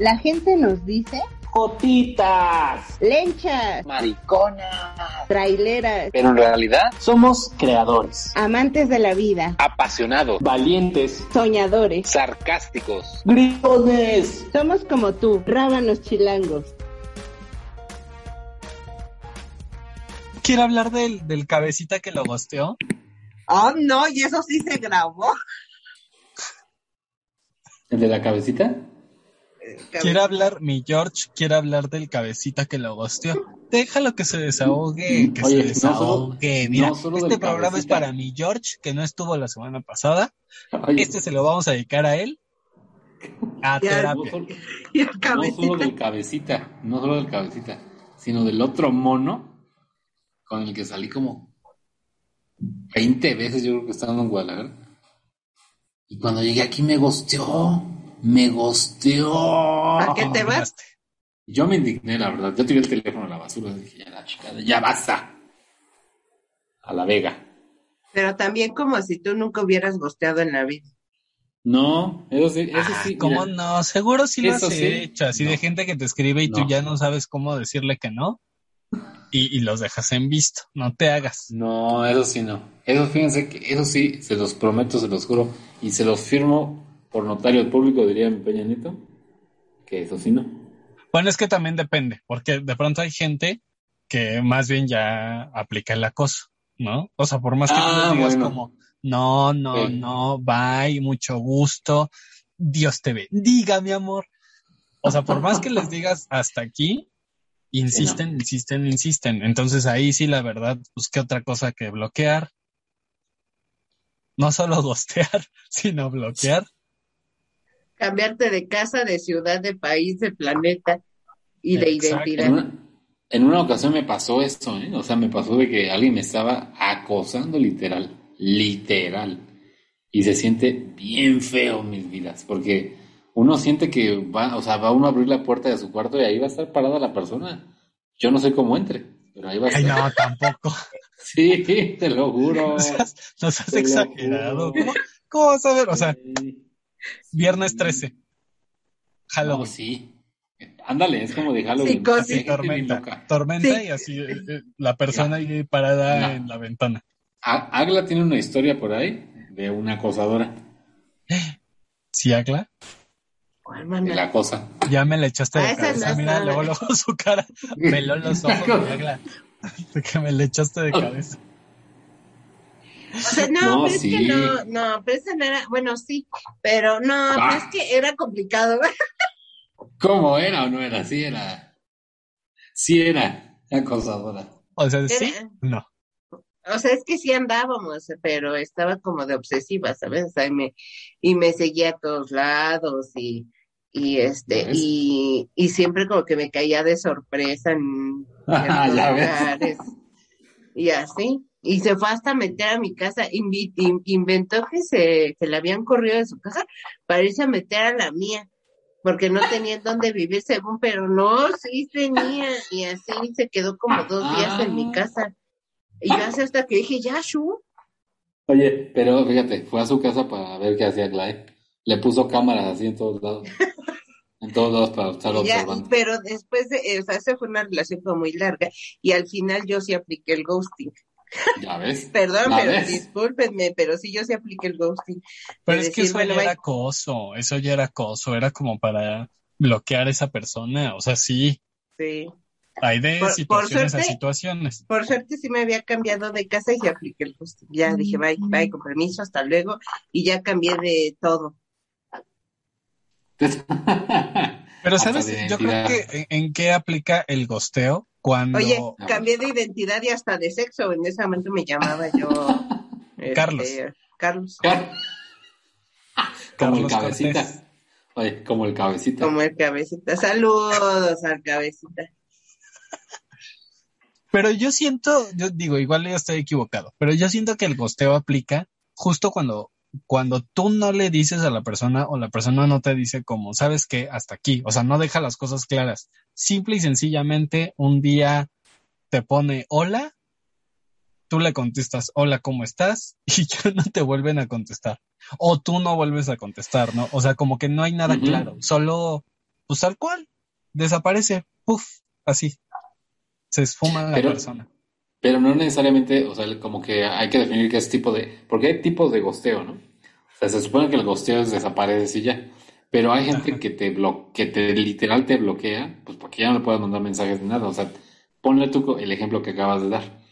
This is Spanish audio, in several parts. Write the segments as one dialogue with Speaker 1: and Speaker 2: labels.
Speaker 1: La gente nos dice
Speaker 2: Jotitas,
Speaker 1: lenchas,
Speaker 2: mariconas,
Speaker 1: traileras,
Speaker 2: pero en realidad somos creadores,
Speaker 1: amantes de la vida,
Speaker 2: apasionados, valientes,
Speaker 1: soñadores,
Speaker 2: sarcásticos, gritones.
Speaker 1: Somos como tú, rábanos chilangos.
Speaker 3: ¿Quiere hablar del, del cabecita que lo gosteó?
Speaker 4: Oh, no, y eso sí se grabó.
Speaker 5: ¿El de la cabecita?
Speaker 3: Quiere hablar, mi George, quiere hablar del cabecita que lo gosteó. Déjalo que se desahogue, que
Speaker 5: Oye,
Speaker 3: se
Speaker 5: no solo-
Speaker 3: desahogue. Mira,
Speaker 5: no solo
Speaker 3: este programa es para mi George, que no estuvo la semana pasada.
Speaker 5: Oye,
Speaker 3: Este se lo vamos a dedicar a él. A terapia.
Speaker 5: solo,
Speaker 4: Y el
Speaker 5: no solo del cabecita, no solo del cabecita, sino del otro mono con el que salí como 20 veces, yo creo que estando en Guadalajara. Y cuando llegué aquí me gosteó, me gosteó.
Speaker 4: ¿A qué te vas?
Speaker 5: Yo me indigné, la verdad. Yo tiré el teléfono a la basura. Dije, ya la chingada, ya basta. A la Vega.
Speaker 4: Pero también como si tú nunca hubieras gosteado en la vida.
Speaker 5: No, eso sí, eso sí.
Speaker 3: ¿Cómo
Speaker 5: mira.
Speaker 3: no? Seguro sí lo has
Speaker 5: sí.
Speaker 3: hecho, así de gente que te escribe y tú ya no sabes cómo decirle que no. Y, y los dejas en visto, no te hagas.
Speaker 5: No, eso sí no. Eso fíjense que eso sí, se los prometo, se los juro. Y se los firmo por notario público, diría mi Peña Nieto. Que eso sí no.
Speaker 3: Bueno, es que también depende, porque de pronto hay gente que más bien ya aplica el acoso, ¿no? O sea, por más que tú
Speaker 5: Ah,
Speaker 3: les digas
Speaker 5: bueno.
Speaker 3: como, no, no,
Speaker 5: Sí.
Speaker 3: no, bye, mucho gusto, Dios te bendiga, mi amor. O sea, por más que les digas hasta aquí, insisten, insisten, insisten. Entonces ahí sí, la verdad, pues qué otra cosa que bloquear. No solo gostear, sino bloquear.
Speaker 4: Cambiarte de casa, de ciudad, de país, de planeta y de
Speaker 3: Exacto.
Speaker 4: identidad.
Speaker 5: En una, en una ocasión me pasó esto, ¿eh? O sea, me pasó de que alguien me estaba acosando literal, literal. Y se siente bien feo mis vidas, porque uno siente que va, o sea, va uno a abrir la puerta de su cuarto y ahí va a estar parada la persona. Yo no sé cómo entre, pero ahí va a
Speaker 3: Ay,
Speaker 5: estar.
Speaker 3: no, tampoco.
Speaker 5: Sí, te lo juro.
Speaker 3: No seas, no seas exagerado. ¿Cómo, cómo vas a ver? O sea,
Speaker 5: Sí.
Speaker 3: Viernes
Speaker 5: Sí.
Speaker 3: 13.
Speaker 5: No,
Speaker 3: Halloween.
Speaker 5: sí. Ándale, es como de Halloween. Bien
Speaker 3: tormenta. Tormenta
Speaker 4: Sí.
Speaker 3: y así eh, eh, la persona ahí parada
Speaker 5: Ya.
Speaker 3: en la ventana.
Speaker 5: A- Agla tiene una historia por ahí de una acosadora,
Speaker 3: ¿Sí, Agla?
Speaker 4: ¿Cuál,
Speaker 5: de la cosa.
Speaker 3: Ya me le echaste de
Speaker 4: Ah,
Speaker 3: cabeza.
Speaker 4: no
Speaker 3: Mira, luego, luego su cara peló los ojos de Agla. De que me le echaste de cabeza.
Speaker 4: O sea, no,
Speaker 5: No,
Speaker 4: pero es
Speaker 5: sí.
Speaker 4: que no, no, pero esa no era, bueno, sí, pero no,
Speaker 5: Ah.
Speaker 4: pero es que era complicado.
Speaker 5: ¿Cómo era o no era? Sí era. Sí era acosadora.
Speaker 3: O sea, sí,
Speaker 4: Era-
Speaker 3: no.
Speaker 4: O sea, es que sí andábamos, pero estaba como de obsesiva, ¿sabes? O sea, y me, y me seguía a todos lados y, y este,
Speaker 5: ¿Ves?
Speaker 4: y, y siempre como que me caía de sorpresa en
Speaker 5: Ah,
Speaker 4: lugares. Y así. Y se fue hasta meter a mi casa, invi- inventó que se, que la habían corrido de su casa para irse a meter a la mía, porque no tenía en dónde vivir según, pero no, sí tenía, y así se quedó como dos días en mi casa. Y yo hasta que dije, ya, Shu,
Speaker 5: Oye, pero fíjate, fue a su casa para ver qué hacía Agla. Le puso cámaras así en todos lados. En todos lados para estar observando.
Speaker 4: pero después, de, o sea, esa fue una relación como muy larga, y al final yo sí apliqué el ghosting.
Speaker 5: Ya ves.
Speaker 4: Perdón,
Speaker 5: ¿La
Speaker 4: pero
Speaker 5: ves?
Speaker 4: discúlpenme, pero sí yo sí apliqué el ghosting.
Speaker 3: Pero
Speaker 4: De
Speaker 3: es que eso
Speaker 4: bueno,
Speaker 3: ya era acoso. Eso ya era acoso. Era como para bloquear a esa persona. O sea, sí.
Speaker 4: Sí.
Speaker 3: Hay de
Speaker 4: Por- por
Speaker 3: situaciones a
Speaker 4: suerte-
Speaker 3: situaciones.
Speaker 4: Por suerte sí me había cambiado de casa y sí apliqué el ghosting. Ya dije, bye, bye, con permiso, hasta luego. Y ya cambié de todo.
Speaker 3: Pero sabes, yo creo que en, en qué aplica el gosteo cuando
Speaker 4: Oye,
Speaker 5: A
Speaker 4: cambié de identidad y hasta de sexo. En ese momento me llamaba yo. este,
Speaker 3: Carlos.
Speaker 4: Carlos.
Speaker 5: Como el cabecita.
Speaker 3: Cortés.
Speaker 5: Oye, como el cabecita.
Speaker 4: Como el cabecita. Saludos al cabecita.
Speaker 3: Pero yo siento, yo digo, igual yo estoy equivocado, pero yo siento que el gosteo aplica justo cuando, cuando tú no le dices a la persona o la persona no te dice como, sabes que hasta aquí, o sea, no deja las cosas claras. Simple y sencillamente un día te pone hola, tú le contestas hola, ¿cómo estás? Y ya no te vuelven a contestar. O tú no vuelves a contestar, ¿no? O sea, como que no hay nada claro, solo pues tal cual, desaparece, puff, así. Se esfuma la
Speaker 5: Pero-
Speaker 3: persona.
Speaker 5: Pero no necesariamente, o sea, como que hay que definir qué es tipo de... Porque hay tipos de gosteo, ¿no? O sea, se supone que el gosteo es desapareces y ya. Pero hay gente
Speaker 3: Ajá.
Speaker 5: que te blo que te literal te bloquea, pues porque ya no le puedes mandar mensajes ni nada. O sea, ponle tú el ejemplo que acabas de dar.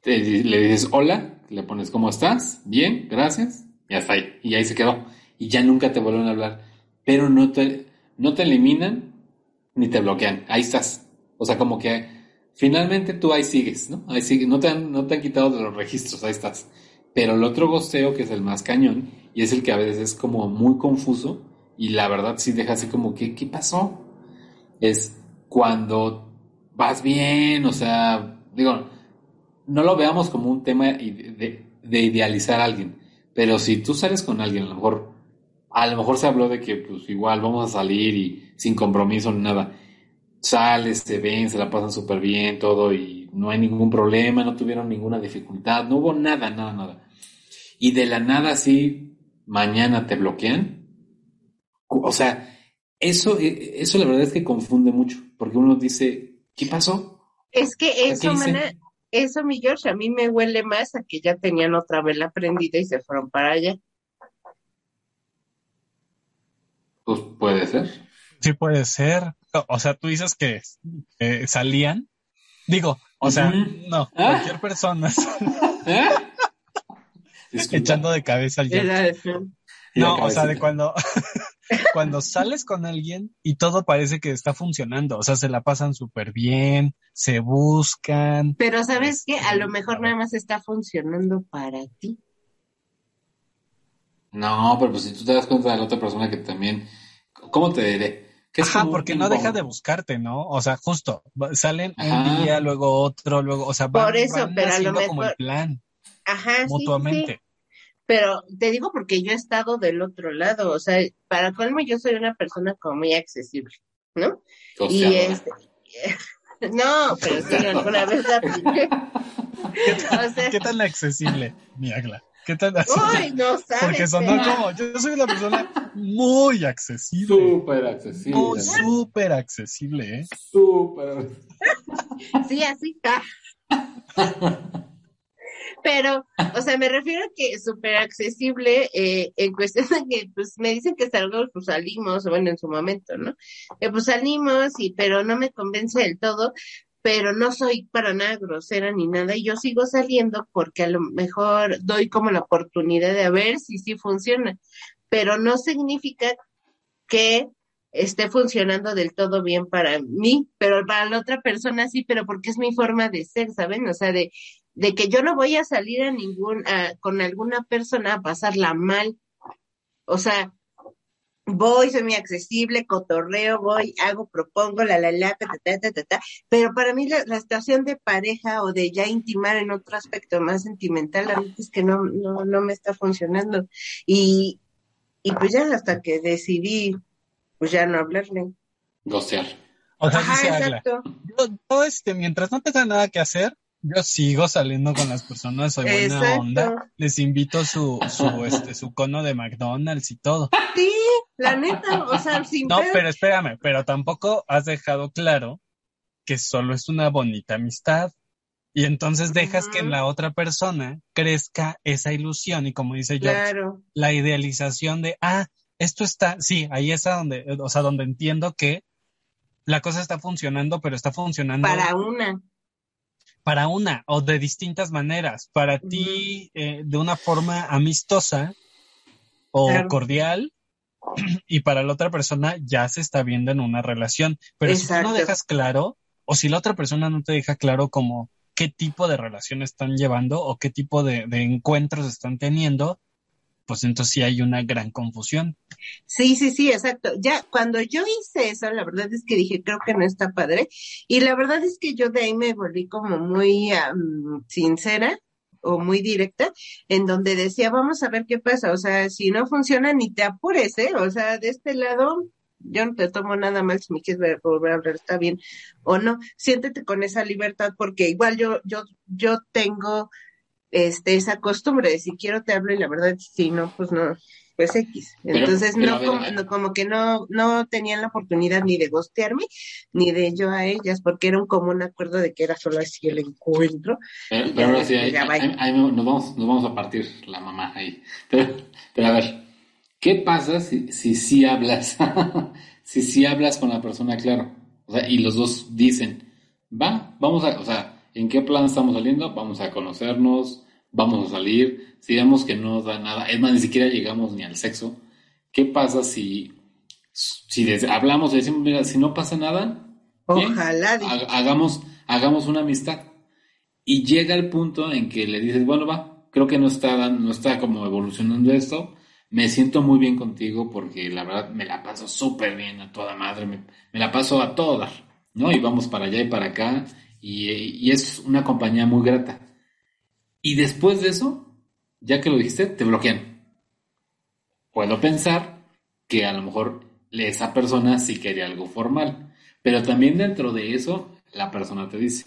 Speaker 5: Te le dices hola, le pones ¿cómo estás? Bien, gracias. Y hasta ahí. Y ahí se quedó. Y ya nunca te vuelven a hablar. Pero no te, no te eliminan ni te bloquean. Ahí estás. O sea, como que finalmente tú ahí sigues, ¿no? Ahí sigues. No te han, no te han quitado de los registros. Ahí estás. Pero el otro gosteo, que es el más cañón, y es el que a veces es como muy confuso, y la verdad sí deja así como, ¿qué, qué pasó? Es cuando vas bien, o sea, digo, no lo veamos como un tema de, de idealizar a alguien, pero si tú sales con alguien, a lo mejor, a lo mejor se habló de que pues igual vamos a salir y sin compromiso ni nada, sales, se ven, se la pasan súper bien, todo, y no hay ningún problema, no tuvieron ninguna dificultad, no hubo nada, nada, nada. Y de la nada así, mañana te bloquean. O sea, eso, eh, eso la verdad es que confunde mucho, porque uno dice, ¿qué pasó?
Speaker 4: Es que eso, eso, mi George, a mí me huele más a que ya tenían otra vela prendida y se fueron para allá.
Speaker 5: Pues puede ser.
Speaker 3: Sí puede ser. O- sea, tú dices que eh, salían. Digo, o sea, no,
Speaker 5: Ah.
Speaker 3: cualquier persona
Speaker 5: ¿Eh?
Speaker 3: Echando de cabeza al No, o sea, de cuando, cuando sales con alguien y todo parece que está funcionando. O sea, se la pasan súper bien, se buscan.
Speaker 4: Pero sabes que a lo
Speaker 3: Este,
Speaker 4: mejor nada más está funcionando para ti.
Speaker 5: No, pero pues si tú te das cuenta de la otra persona que también, ¿cómo te diré? Que
Speaker 3: Ajá, porque no deja de buscarte, ¿no? O sea, justo, salen
Speaker 5: Ajá.
Speaker 3: un día, luego otro, luego, o sea, van,
Speaker 4: Por eso,
Speaker 3: van
Speaker 4: pero a lo
Speaker 3: haciendo como el plan
Speaker 4: Ajá, sí, sí,
Speaker 3: mutuamente.
Speaker 4: sí. Pero te digo porque yo he estado del otro lado, o sea, para colmo yo soy una persona como muy accesible, ¿no? Y este, no, pero sí, alguna vez la apliqué. O sea,
Speaker 3: ¿Qué tan accesible, mi ¿Qué tan
Speaker 4: uy, no sabes.
Speaker 3: Porque sonó
Speaker 4: pero-
Speaker 3: como, yo soy una persona muy accesible.
Speaker 5: Súper accesible.
Speaker 3: Muy súper accesible, ¿eh?
Speaker 5: Súper.
Speaker 4: Sí, así. ah. Pero, o sea, me refiero a que es súper accesible eh, en cuestión de que, pues, me dicen que salgo, pues salimos, o bueno, en su momento, ¿no? Eh, pues salimos, y, pero no me convence del todo, pero no soy para nada grosera ni nada, y yo sigo saliendo porque a lo mejor doy como la oportunidad de ver si sí funciona, pero no significa que esté funcionando del todo bien para mí, pero para la otra persona sí, pero porque es mi forma de ser, ¿saben? O sea, de, de que yo no voy a salir a ningún, a- con alguna persona a pasarla mal. O sea, voy, soy muy accesible, cotorreo, voy, hago, propongo, la, la, la, ta, ta, ta, ta, ta, ta. pero para mí la, la situación de pareja o de ya intimar en otro aspecto más sentimental, la neta es que no, no, no me está funcionando. Y, y pues ya hasta que decidí, pues ya no hablarle.
Speaker 5: Gostear.
Speaker 3: O sea,
Speaker 4: Ajá, exacto.
Speaker 3: yo, yo, este, mientras no tenga nada que hacer, yo sigo saliendo con las personas, soy buena
Speaker 4: Exacto.
Speaker 3: onda, les invito su, su, este, su cono de McDonald's y todo.
Speaker 4: Sí, la neta, o sea, sin
Speaker 3: No,
Speaker 4: pedo.
Speaker 3: pero espérame, pero tampoco has dejado claro que solo es una bonita amistad. Y entonces dejas que en la otra persona crezca esa ilusión y como dice George,
Speaker 4: Claro,
Speaker 3: la idealización de, ah, esto está, sí, ahí es a donde, o sea, donde entiendo que la cosa está funcionando, pero está funcionando
Speaker 4: para una.
Speaker 3: para una o de distintas maneras. Para ti, eh, de una forma amistosa o
Speaker 4: Claro.
Speaker 3: cordial, y para la otra persona ya se está viendo en una relación. Pero si tú no dejas claro, o si la otra persona no te deja claro como qué tipo de relación están llevando o qué tipo de, de encuentros están teniendo, pues entonces sí hay una gran confusión.
Speaker 4: Sí, sí, sí, exacto. Ya cuando yo hice eso, la verdad es que dije, creo que no está padre. Y la verdad es que yo de ahí me volví como muy am, sincera o muy directa, en donde decía, vamos a ver qué pasa. O sea, si no funciona, ni te apures, ¿eh? O sea, de este lado, yo no te tomo nada mal si me quieres ver- volver a hablar, está bien o no. Siéntete con esa libertad, porque igual yo, yo, yo tengo este, esa costumbre de si quiero te hablo y la verdad, si no, pues no. Pues X. Entonces
Speaker 5: pero
Speaker 4: no,
Speaker 5: ver,
Speaker 4: como, no- que no, no tenían la oportunidad ni de gostearme, ni de yo a ellas, porque era un común acuerdo de que era solo así el encuentro.
Speaker 5: Pero, pero sí, ahí, ahí- ahí nos, vamos, nos vamos a partir la mamá ahí. Pero, a ver, ¿qué pasa si, si sí hablas? si sí hablas con la persona, claro. O sea, y los dos dicen, va, vamos a, o sea, ¿en qué plan estamos saliendo? Vamos a conocernos, vamos a salir. Si vemos que no da nada, es más, ni siquiera llegamos ni al sexo. ¿Qué pasa si, si hablamos y decimos, mira, si no pasa nada,
Speaker 4: Ojalá,
Speaker 5: hagamos, hagamos una amistad. Y llega el punto en que le dices, bueno, va, creo que no está, no está como evolucionando esto. Me siento muy bien contigo porque la verdad me la paso súper bien a toda madre, me, me la paso a todo dar, ¿no? Y vamos para allá y para acá y, y es una compañía muy grata. Y después de eso, ya que lo dijiste, te bloquean. Puedo pensar que a lo mejor esa persona sí quería algo formal, pero también dentro de eso, la persona te dice,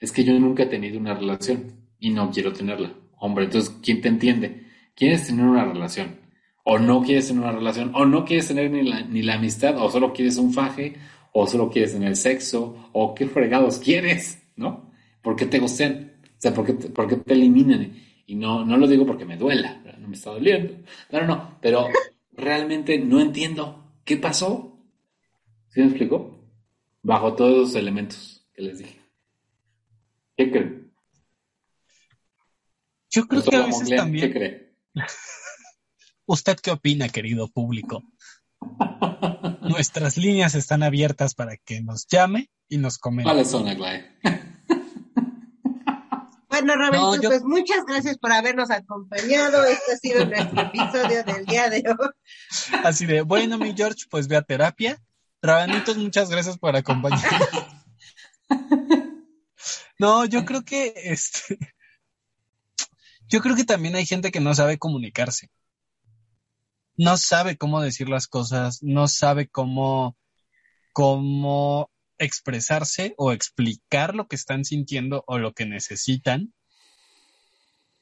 Speaker 5: es que yo nunca he tenido una relación y no quiero tenerla. Hombre, entonces, ¿quién te entiende? ¿Quieres tener una relación? O no quieres tener una relación, o no quieres tener ni la, ni la amistad, o solo quieres un faje, o solo quieres tener sexo, o qué fregados quieres, ¿no? ¿Por qué te gustan? O sea, ¿por qué te, por qué te eliminan? Y no, no lo digo porque me duela, no me está doliendo. No, no, no, pero realmente no entiendo qué pasó. ¿Sí me explicó? Bajo todos los elementos que les dije. ¿Qué creen?
Speaker 3: Yo creo que a veces
Speaker 5: Glenn, ¿Qué
Speaker 3: también.
Speaker 5: cree?
Speaker 3: ¿Usted qué opina, querido público? Nuestras líneas están abiertas para que nos llame y nos comente.
Speaker 5: ¿Cuáles son, Aglae?
Speaker 4: Bueno, Roberto,
Speaker 3: No, yo-
Speaker 4: pues muchas gracias por habernos acompañado. Este ha sido nuestro episodio del día de hoy.
Speaker 3: Así de, bueno, mi George, pues ve a terapia. Rabanitos, muchas gracias por acompañarnos. No, yo creo que este. Yo creo que también hay gente que no sabe comunicarse. No sabe cómo decir las cosas, no sabe cómo, cómo expresarse o explicar lo que están sintiendo o lo que necesitan.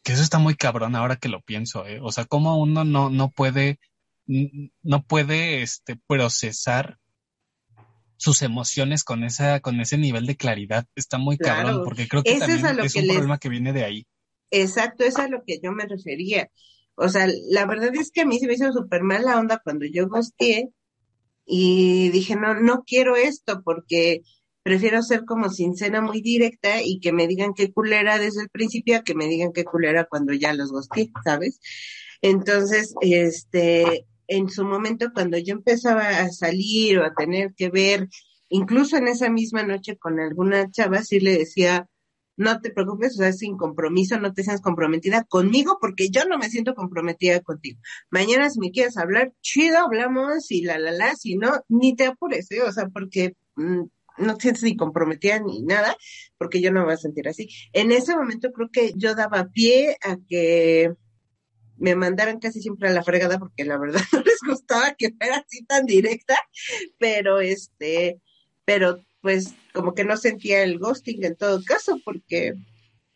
Speaker 3: Que eso está muy cabrón ahora que lo pienso, ¿eh? O sea, cómo uno no, no puede, no puede este, procesar sus emociones con esa, con ese nivel de claridad. Está muy
Speaker 4: Claro.
Speaker 3: cabrón, porque creo que
Speaker 4: es
Speaker 3: también
Speaker 4: a lo
Speaker 3: es
Speaker 4: que
Speaker 3: un
Speaker 4: les-
Speaker 3: problema que viene de ahí.
Speaker 4: Exacto, eso es a lo que yo me refería. O sea, la verdad es que a mí se me hizo súper mala onda cuando yo gosteé y dije, no, no quiero esto porque prefiero ser como sincera, muy directa y que me digan qué culera desde el principio a que me digan qué culera cuando ya los gosteé, ¿sabes? Entonces, este, en su momento cuando yo empezaba a salir o a tener que ver, incluso en esa misma noche con alguna chava, sí le decía, no te preocupes, o sea, sin compromiso, no te sientas comprometida conmigo porque yo no me siento comprometida contigo. Mañana si me quieres hablar, chido, hablamos y la, la, la, si no, ni te apures, ¿eh? O sea, porque mm, no te sientes ni comprometida ni nada, porque yo no me voy a sentir así. En ese momento creo que yo daba pie a que me mandaran casi siempre a la fregada porque la verdad no les gustaba que fuera así tan directa, pero este, pero pues como que no sentía el ghosting en todo caso porque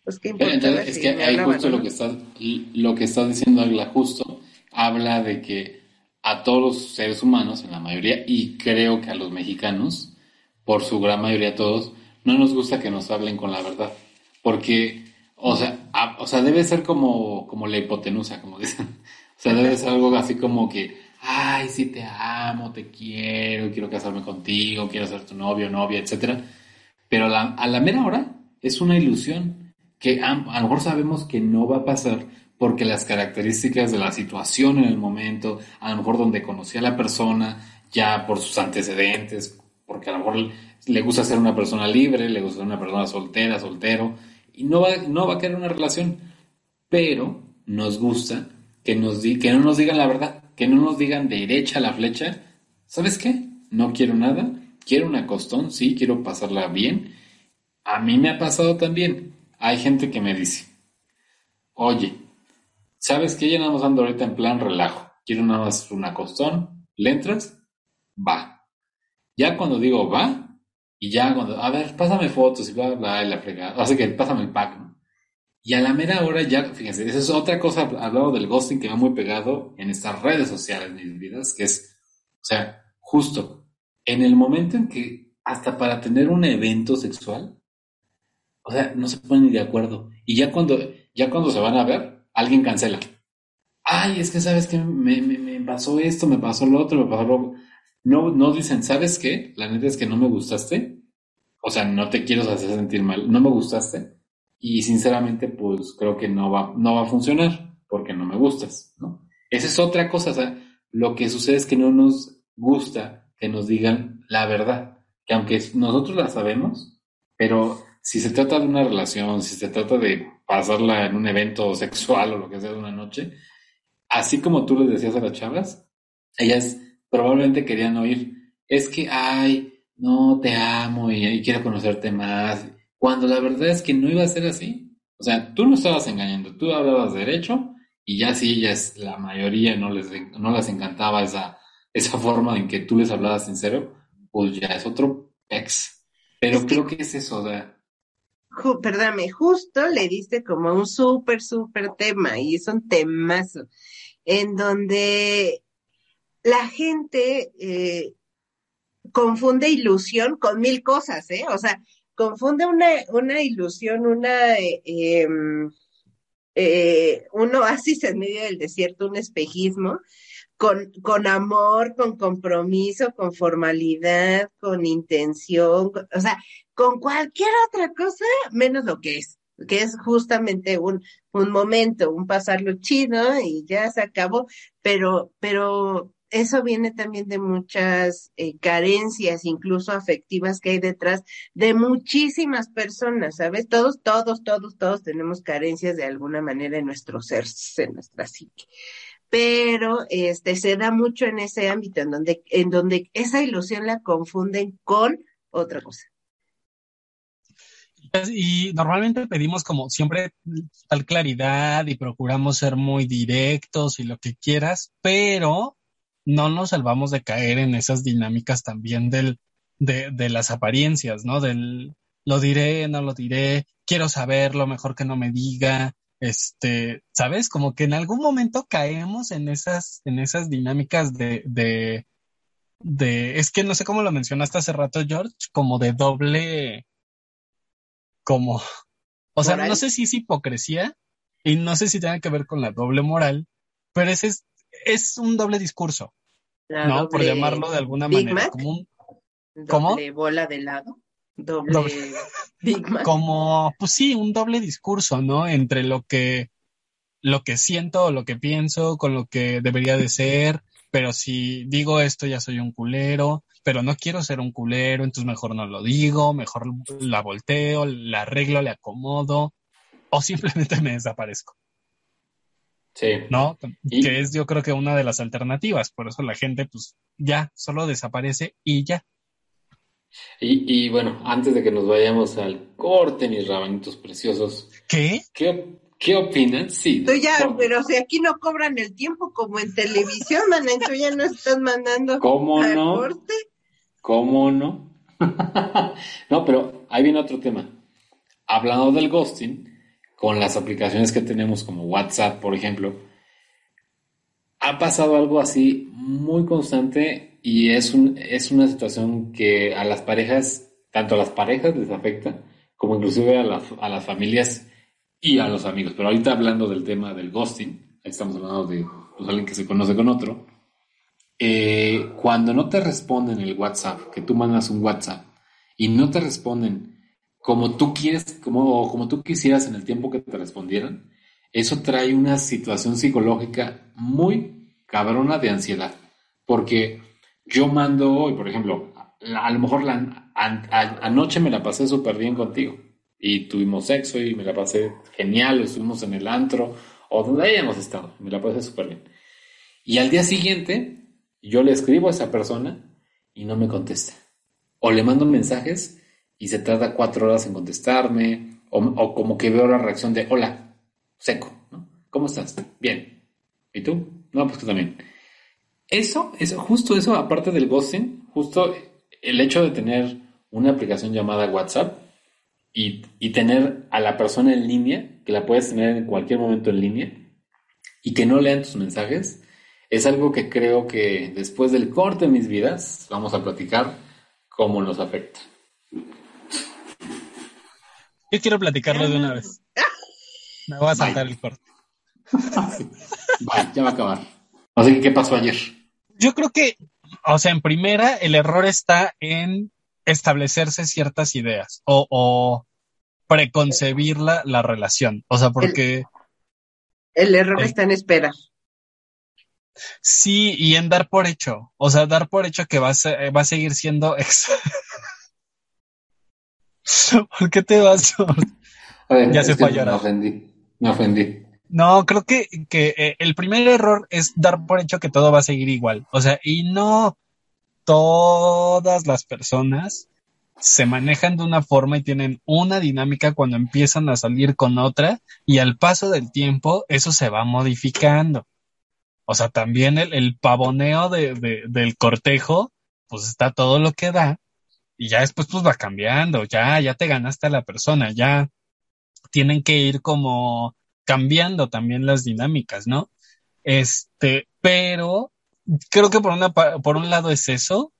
Speaker 4: pues qué
Speaker 5: Pero
Speaker 4: importa
Speaker 5: entonces, es que ahí justo lo que estás, lo que estás diciendo, Agla, justo, habla de que a todos los seres humanos, en la mayoría, y creo que a los mexicanos, por su gran mayoría todos, no nos gusta que nos hablen con la verdad. Porque, o sea, a- o sea, debe ser como, como la hipotenusa, como dicen. O sea, debe ser algo así como que, ay, sí te amo, te quiero, quiero casarme contigo, quiero ser tu novio, novia, etcétera. Pero la, a la mera hora es una ilusión que a, a lo mejor sabemos que no va a pasar porque las características de la situación en el momento, a lo mejor donde conocí a la persona, ya por sus antecedentes, porque a lo mejor le gusta ser una persona libre, le gusta ser una persona soltera, soltero, y no va, no va a querer una relación, pero nos gusta que, nos di- que no nos digan la verdad, que no nos digan derecha la flecha, ¿sabes qué? No quiero nada, quiero una costón, sí, quiero pasarla bien. A mí me ha pasado también. Hay gente que me dice, oye, ¿sabes qué? Ya nada más ando ahorita en plan relajo. Quiero nada más una costón. ¿Le entras? Va. Ya cuando digo va, y ya cuando, a ver, pásame fotos y bla, bla, y la fregada. Así que pásame el pack. Y a la mera hora ya, fíjense, esa es otra cosa hablado del ghosting que va muy pegado en estas redes sociales, mis vidas, que es, o sea, justo en el momento en que hasta para tener un evento sexual, o sea, no se ponen ni de acuerdo. Y ya cuando, ya cuando se van a ver, alguien cancela. Ay, es que sabes que me, me, me pasó esto, me pasó lo otro, me pasó lo No, no dicen, ¿sabes qué? La neta es que no me gustaste. O sea, no te quiero hacer sentir mal, no me gustaste. Y sinceramente, pues creo que no va, no va a funcionar porque no me gustas, ¿no? Esa es otra cosa, lo que sucede es que no nos gusta que nos digan la verdad, que aunque nosotros la sabemos, pero si se trata de una relación, si se trata de pasarla en un evento sexual o lo que sea de una noche, así como tú les decías a las chavas, ellas probablemente querían oír, es que, ay, no, te amo y, quiero conocerte más, cuando la verdad es que no iba a ser así. O sea, tú no estabas engañando, tú hablabas derecho y ya si ellas, la mayoría no les, no les encantaba esa, esa forma en que tú les hablabas sincero, pues ya es otro ex. Pero creo que es eso, o sea,
Speaker 4: perdóname, justo le diste como un súper, súper tema y es un temazo en donde la gente eh, confunde ilusión con mil cosas, ¿eh? O sea, confunde una, una ilusión, una, eh, em, eh, un oasis en medio del desierto, un espejismo, con, con amor, con compromiso, con formalidad, con intención, o sea, con cualquier otra cosa menos lo que es, que es justamente un, un momento, un pasarlo chido y ya se acabó, pero, pero eso viene también de muchas eh, carencias, incluso afectivas que hay detrás de muchísimas personas, ¿sabes? Todos, todos, todos, todos tenemos carencias de alguna manera en nuestro ser, en nuestra psique pero este se da mucho en ese ámbito en donde en donde esa ilusión la confunden con otra cosa.
Speaker 3: Y normalmente pedimos como siempre tal claridad y procuramos ser muy directos y lo que quieras, pero no nos salvamos de caer en esas dinámicas también del, de, de las apariencias, ¿no? Del lo diré, no lo diré, quiero saberlo, mejor que no me diga, este, ¿sabes? Como que en algún momento caemos en esas, en esas dinámicas de, de, de, es que no sé cómo lo mencionaste hace rato, George, como de doble, como, o sea, no sé si es hipocresía y no sé si tiene que ver con la doble moral, pero ese es, es un doble discurso, ¿no? Por llamarlo de alguna manera, como un,
Speaker 4: ¿cómo? bola de lado. Doble,
Speaker 3: Como, pues sí, un doble discurso, ¿no? Entre lo que, lo que siento o lo que pienso con lo que debería de ser, pero si digo esto ya soy un culero, pero no quiero ser un culero, entonces mejor no lo digo, mejor la volteo, la arreglo, le acomodo, o simplemente me desaparezco.
Speaker 5: Sí.
Speaker 3: ¿No? Que es yo creo que una de las alternativas, por eso la gente pues ya solo desaparece y ya.
Speaker 5: Y, y, bueno, antes de que nos vayamos al corte, mis rabanitos preciosos.
Speaker 3: ¿Qué?
Speaker 5: ¿Qué, qué opinan? Sí.
Speaker 4: Tú ya, pero si aquí no cobran el tiempo como en televisión, man, tú ya no estás mandando
Speaker 5: ¿Cómo
Speaker 4: al
Speaker 5: no?
Speaker 4: corte.
Speaker 5: ¿Cómo no? no, pero ahí viene otro tema. Hablando del ghosting, con las aplicaciones que tenemos como WhatsApp, por ejemplo, ha pasado algo así muy constante y es, un, es una situación que a las parejas, tanto a las parejas les afecta, como inclusive a las, a las familias y a los amigos. Pero ahorita hablando del tema del ghosting, estamos hablando de pues, alguien que se conoce con otro, eh, cuando no te responden el WhatsApp, que tú mandas un WhatsApp y no te responden como tú quieres, como, como tú quisieras en el tiempo que te respondieran, eso trae una situación psicológica muy cabrona de ansiedad. Porque yo mando hoy, por ejemplo, a lo mejor la, anoche me la pasé súper bien contigo y tuvimos sexo y me la pasé genial, estuvimos en el antro o donde hayamos estado, me la pasé súper bien. Y al día siguiente yo le escribo a esa persona y no me contesta. O le mando mensajes y se tarda cuatro horas en contestarme o, como que veo la reacción de hola, seco, ¿no? ¿Cómo estás? Bien. ¿Y tú? No, pues tú también. Eso, eso, justo eso, aparte del ghosting, justo el hecho de tener una aplicación llamada WhatsApp, y, y tener a la persona en línea, que la puedes tener en cualquier momento en línea, y que no lean tus mensajes, es algo que creo que después del corte de mis vidas vamos a platicar cómo nos afecta.
Speaker 3: Yo quiero platicarlo de una vez. Me voy a saltar el corte.
Speaker 5: Vale, ya va a acabar. Así que, ¿qué pasó ayer?
Speaker 3: Yo creo que, o sea, en primera, el error está en establecerse ciertas ideas o, o preconcebir la, la relación. O sea, porque
Speaker 4: El error está en esperar.
Speaker 3: sí, y en dar por hecho. O sea, dar por hecho que va a, ser- va a seguir siendo ex. ¿Por qué te vas?
Speaker 5: Ver,
Speaker 3: Ya se
Speaker 5: que
Speaker 3: fue a
Speaker 5: Me ofendí. Me ofendí.
Speaker 3: No, creo que, que eh, el primer error es dar por hecho que todo va a seguir igual. O sea, y no todas las personas se manejan de una forma y tienen una dinámica cuando empiezan a salir con otra y al paso del tiempo eso se va modificando. O sea, también el, el pavoneo de, de- del cortejo, pues está todo lo que da y ya después pues va cambiando, ya, ya te ganaste a la persona, ya tienen que ir como cambiando también las dinámicas, ¿no? Este, pero creo que por una, por un lado es eso,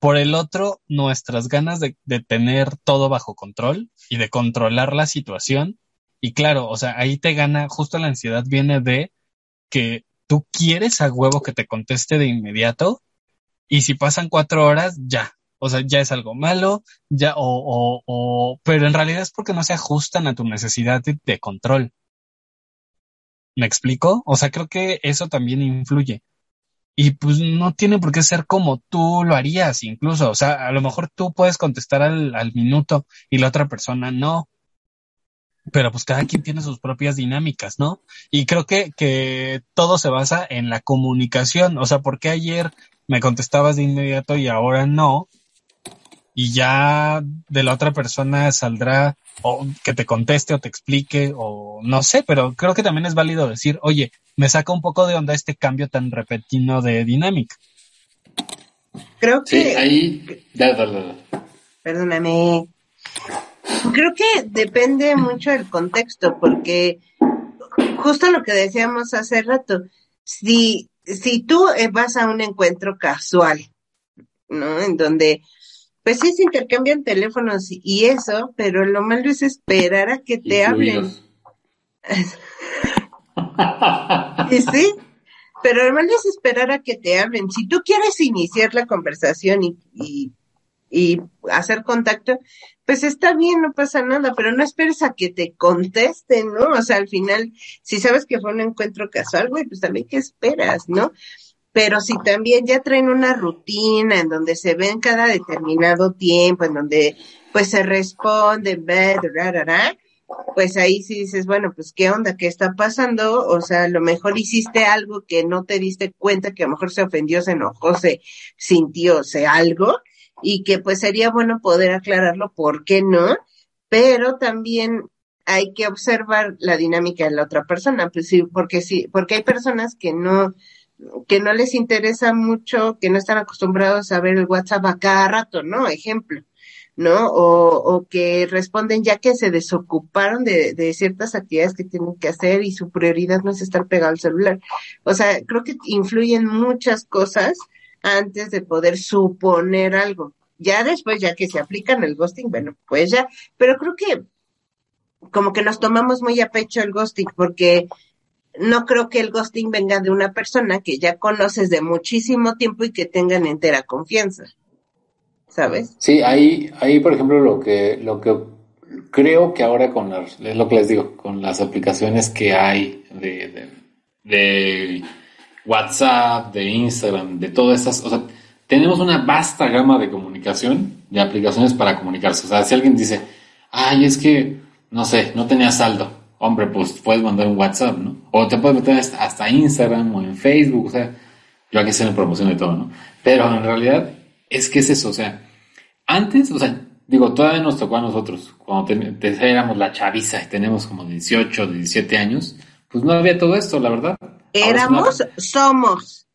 Speaker 3: por el otro, nuestras ganas de, de tener todo bajo control y de controlar la situación. Y claro, o sea, ahí te gana, justo la ansiedad viene de que tú quieres a huevo que te conteste de inmediato y si pasan cuatro horas, ya. O sea, ya es algo malo, ya, o, o, o, pero en realidad es porque no se ajustan a tu necesidad de, control. ¿Me explico? O sea, creo que eso también influye. Y pues no tiene por qué ser como tú lo harías, incluso. O sea, a lo mejor tú puedes contestar al, al minuto y la otra persona no. Pero pues cada quien tiene sus propias dinámicas, ¿no? Y creo que, que todo se basa en la comunicación. O sea, ¿por qué ayer me contestabas de inmediato y ahora no? Y ya de la otra persona saldrá o que te conteste o te explique o no sé, pero creo que también es válido decir, oye, me saca un poco de onda este cambio tan repentino de dinámica.
Speaker 4: Creo
Speaker 5: Sí,
Speaker 4: que,
Speaker 5: ahí. Dale, dale, dale.
Speaker 4: perdóname, creo que depende mucho del contexto, porque justo lo que decíamos hace rato, si, si tú vas a un encuentro casual, ¿no? En donde, pues sí se intercambian teléfonos y- eso, pero lo malo es esperar a que te hablen. Y sí, pero lo malo es esperar a que te hablen. Si tú quieres iniciar la conversación y, y, y hacer contacto, pues está bien, no pasa nada, pero no esperes a que te contesten, ¿no? O sea, al final, si sabes que fue un encuentro casual, güey, pues también qué esperas, ¿no? Pero si también ya traen una rutina en donde se ven cada determinado tiempo, en donde pues se responden, pues ahí sí dices, bueno, pues qué onda, qué está pasando, o sea, a lo mejor hiciste algo que no te diste cuenta, que a lo mejor se ofendió, se enojó, se sintió, se algo, y que pues sería bueno poder aclararlo, ¿por qué no? Pero también hay que observar la dinámica de la otra persona, pues sí, porque sí, porque hay personas que no, que no les interesa mucho, que no están acostumbrados a ver el WhatsApp a cada rato, ¿no? Ejemplo, ¿no? O, o que responden ya que se desocuparon de, de ciertas actividades que tienen que hacer y su prioridad no es estar pegado al celular. O sea, creo que influyen muchas cosas antes de poder suponer algo. Ya después, ya que se aplican el ghosting, bueno, pues ya, pero creo que como que nos tomamos muy a pecho el ghosting porque no creo que el ghosting venga de una persona que ya conoces de muchísimo tiempo y que tengan entera confianza. ¿Sabes?
Speaker 5: Sí, ahí, ahí por ejemplo, lo que, lo que creo que ahora con las, es lo que les digo, con las aplicaciones que hay de, de, de WhatsApp, de Instagram, de todas estas, o sea, tenemos una vasta gama de comunicación, de aplicaciones para comunicarse. O sea, si alguien dice, ay, es que, no sé, no tenía saldo, hombre, pues puedes mandar un WhatsApp, ¿no? O te puedes meter hasta, Instagram o en Facebook, o sea, yo aquí sé la promoción de todo, ¿no? Pero en realidad es que es eso, o sea, antes, o sea, digo, todavía nos tocó a nosotros, cuando te- éramos la chaviza y tenemos como 18, 17 años, pues no había todo esto, la verdad.
Speaker 4: Éramos, somos.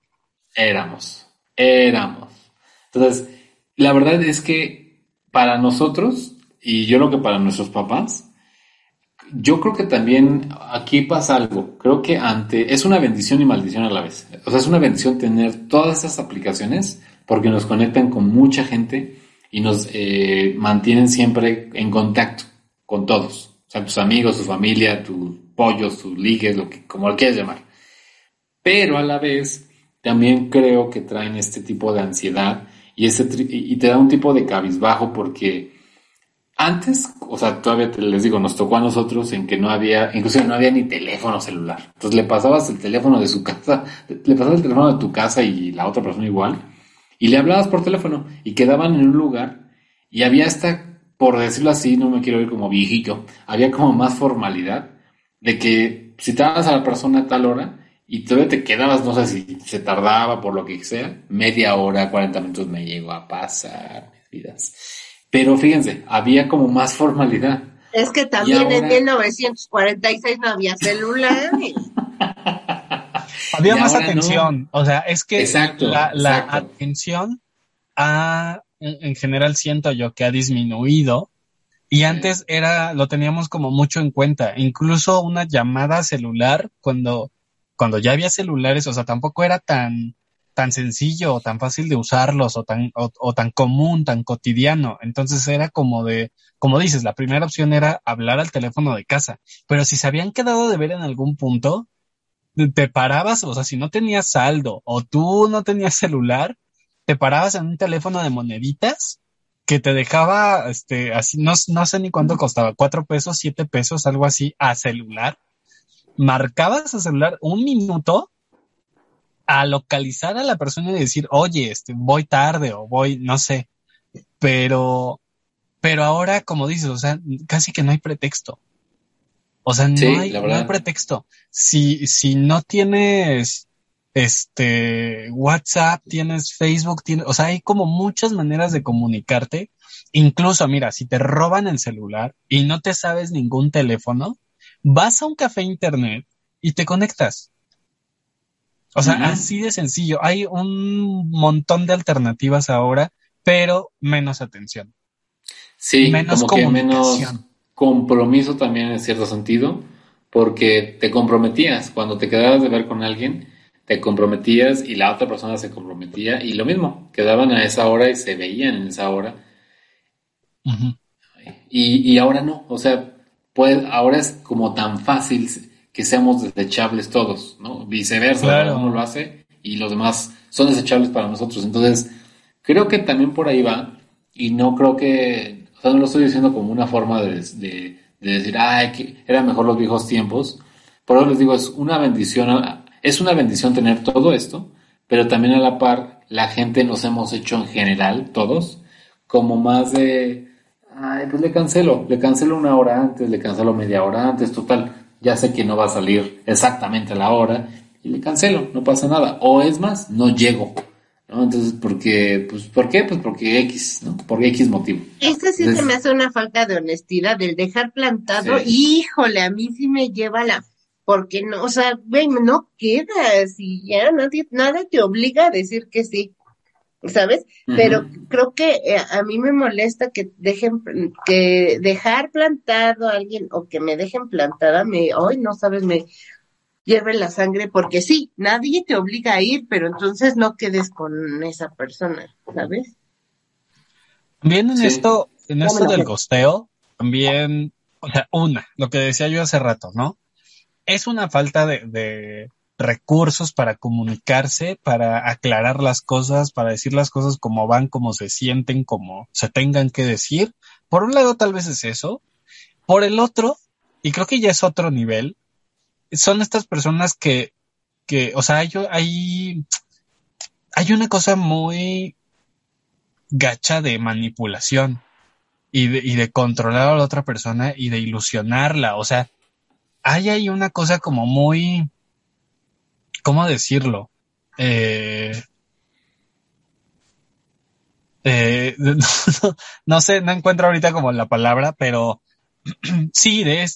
Speaker 5: éramos, éramos. Entonces, la verdad es que para nosotros y yo creo que para nuestros papás, yo creo que también aquí pasa algo. Creo que ante es una bendición y maldición a la vez. O sea, es una bendición tener todas estas aplicaciones porque nos conectan con mucha gente y nos eh, mantienen siempre en contacto con todos. O sea, tus amigos, tu familia, tus pollos, tus ligues, lo que, como lo quieras llamar. Pero a la vez, también creo que traen este tipo de ansiedad y, este, y te da un tipo de cabizbajo porque antes, o sea, todavía les digo, nos tocó a nosotros en que no había, inclusive no había ni teléfono celular. Entonces le pasabas el teléfono de su casa, le pasabas el teléfono de tu casa y la otra persona igual, y le hablabas por teléfono y quedaban en un lugar y había esta, por decirlo así, no me quiero ir como viejito, había como más formalidad de que citabas a la persona a tal hora y todavía te quedabas, no sé si se tardaba por lo que sea, media hora, 40 minutos me llegó a pasar mis vidas. Pero fíjense, había como más formalidad.
Speaker 4: Es que también en 1946 no había celular.
Speaker 3: había más atención. O sea, es que la, atención ha, en general siento yo que ha disminuido. Y antes era, lo teníamos como mucho en cuenta. Incluso una llamada celular, cuando, cuando ya había celulares, o sea, tampoco era tan, tan sencillo o tan fácil de usarlos o tan, o, tan común, tan cotidiano. Entonces era como de, como dices, la primera opción era hablar al teléfono de casa. Pero si se habían quedado de ver en algún punto, te parabas, o sea, si no tenías saldo o tú no tenías celular, te parabas en un teléfono de moneditas que te dejaba, este, así, no, no sé ni cuánto costaba, cuatro pesos, siete pesos, algo así, a celular. Marcabas a celular un minuto a localizar a la persona y decir, oye, este, voy tarde o voy, no sé. Pero, pero ahora, como dices, o sea, casi que no hay pretexto. O sea, no, hay, no hay pretexto. Si, si no tienes este WhatsApp, tienes Facebook, tienes, o sea, hay como muchas maneras de comunicarte. Incluso, mira, si te roban el celular y no te sabes ningún teléfono, vas a un café internet y te conectas. O sea, así de sencillo. Hay un montón de alternativas ahora, pero menos atención.
Speaker 5: Sí, menos como que menos compromiso también en cierto sentido, porque te comprometías. Cuando te quedabas de ver con alguien, te comprometías y la otra persona se comprometía y lo mismo, quedaban a esa hora y se veían en esa hora. y, y ahora no, o sea, pues ahora es como tan fácil que seamos desechables todos, ¿no? Viceversa, uno lo hace y los demás son desechables para nosotros. Entonces, creo que también por ahí va y no creo que, o sea, no lo estoy diciendo como una forma de, de, decir, ay, que eran mejor los viejos tiempos. Por eso les digo, es una bendición, es una bendición tener todo esto, pero también a la par, la gente nos hemos hecho en general, todos, como más de, ay, pues le cancelo, le cancelo una hora antes, le cancelo media hora antes, total ya sé que no va a salir exactamente a la hora y le cancelo, no pasa nada. O es más, no llego. ¿no? Entonces, ¿por qué? Pues, ¿por qué? Pues porque X, ¿no? Por X motivo.
Speaker 4: Esto sí se me hace una falta de honestidad, el dejar plantado, híjole, a mí sí me lleva la, porque no, o sea, no quedas y ya nadie, nada te obliga a decir que sí. ¿Sabes? Pero creo que eh, a mí me molesta que dejen, que dejar plantado a alguien o que me dejen plantada, me, hoy no sabes, me hierve la sangre porque sí, nadie te obliga a ir, pero entonces no quedes con esa persona, ¿sabes?
Speaker 3: También en esto, en esto del costeo, también, o sea, una, lo que decía yo hace rato, ¿no? Es una falta de recursos para comunicarse, para aclarar las cosas, para decir las cosas como van, como se sienten, como se tengan que decir. Por un lado tal vez es eso. Por el otro, y creo que ya es otro nivel, son estas personas que, que o sea, hay, hay, hay una cosa muy gacha de manipulación y de, y de controlar a la otra persona y de ilusionarla. O sea, hay ahí una cosa como muy, ¿cómo decirlo? Eh, eh, no, sé, no encuentro ahorita como la palabra, pero sí, de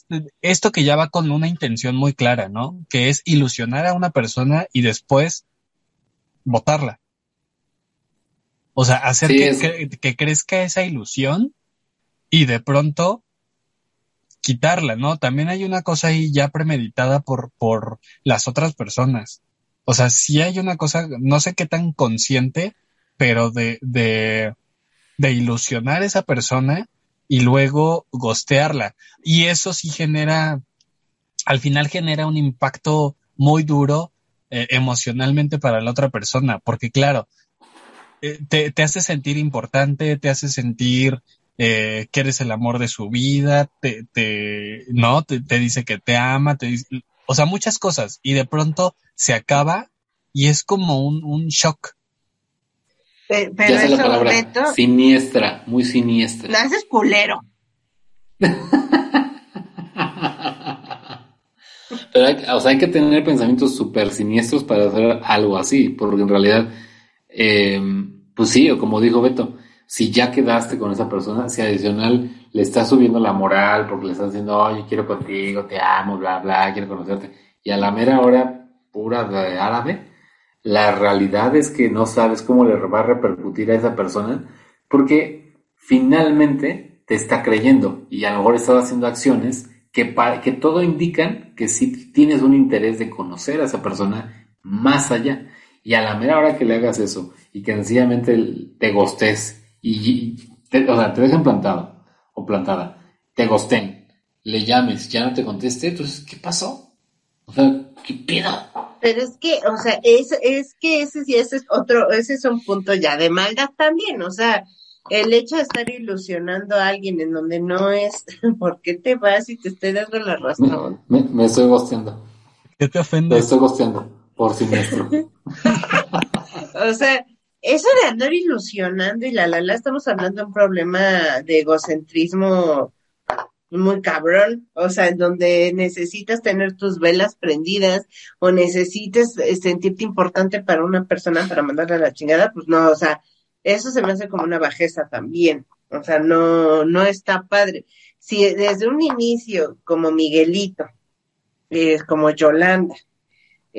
Speaker 3: esto que ya va con una intención muy clara, ¿no? Que es ilusionar a una persona y después votarla. O sea, hacer que, crezca esa ilusión y de pronto quitarla, ¿no? También hay una cosa ahí ya premeditada por, por las otras personas. O sea, sí hay una cosa, no sé qué tan consciente, pero de, de, de ilusionar a esa persona y luego gostearla. Y eso sí genera, al final genera un impacto muy duro eh, emocionalmente para la otra persona, porque claro, eh, te, te, hace sentir importante, te hace sentir eh, que eres el amor de su vida, te, te no, te, te, dice que te ama, te dice, o sea, muchas cosas, y de pronto se acaba y es como un, un shock.
Speaker 4: Pero, pero
Speaker 5: ya sé la
Speaker 4: eso,
Speaker 5: palabra,
Speaker 4: Beto,
Speaker 5: siniestra, muy siniestra.
Speaker 4: lo haces culero.
Speaker 5: Pero hay, o sea, hay que tener pensamientos súper siniestros para hacer algo así, porque en realidad, eh, pues sí, o como dijo Beto, si ya quedaste con esa persona, si adicional le estás subiendo la moral porque le estás diciendo, oye, quiero contigo, te amo, bla, bla, quiero conocerte, y a la mera hora pura de árabe, la realidad es que no sabes cómo le va a repercutir a esa persona, porque finalmente te está creyendo y a lo mejor estás haciendo acciones que, para, que todo indican que sí tienes un interés de conocer a esa persona más allá. Y a la mera hora que le hagas eso y que sencillamente te gostes y, te, o sea, te dejen plantado o plantada, te gosten, le llames, ya no te conteste, entonces, ¿qué pasó? O sea, ¿qué pedo?
Speaker 4: Pero es que, o sea, es, es que ese sí, ese es otro, ese es un punto ya de maldad también, o sea, el hecho de estar ilusionando a alguien en donde no es, ¿por qué te vas y te estoy dando la razón?
Speaker 5: Me, me, me estoy gosteando.
Speaker 3: ¿Qué te ofende?
Speaker 5: Me estoy gosteando, por siniestro.
Speaker 4: o sea, eso de andar ilusionando y la la la, estamos hablando de un problema de egocentrismo muy cabrón, o sea, en donde necesitas tener tus velas prendidas o necesites sentirte importante para una persona para mandarle a la chingada, pues no, o sea, eso se me hace como una bajeza también, o sea, no, no está padre. Si desde un inicio, como Miguelito, eh, como Yolanda,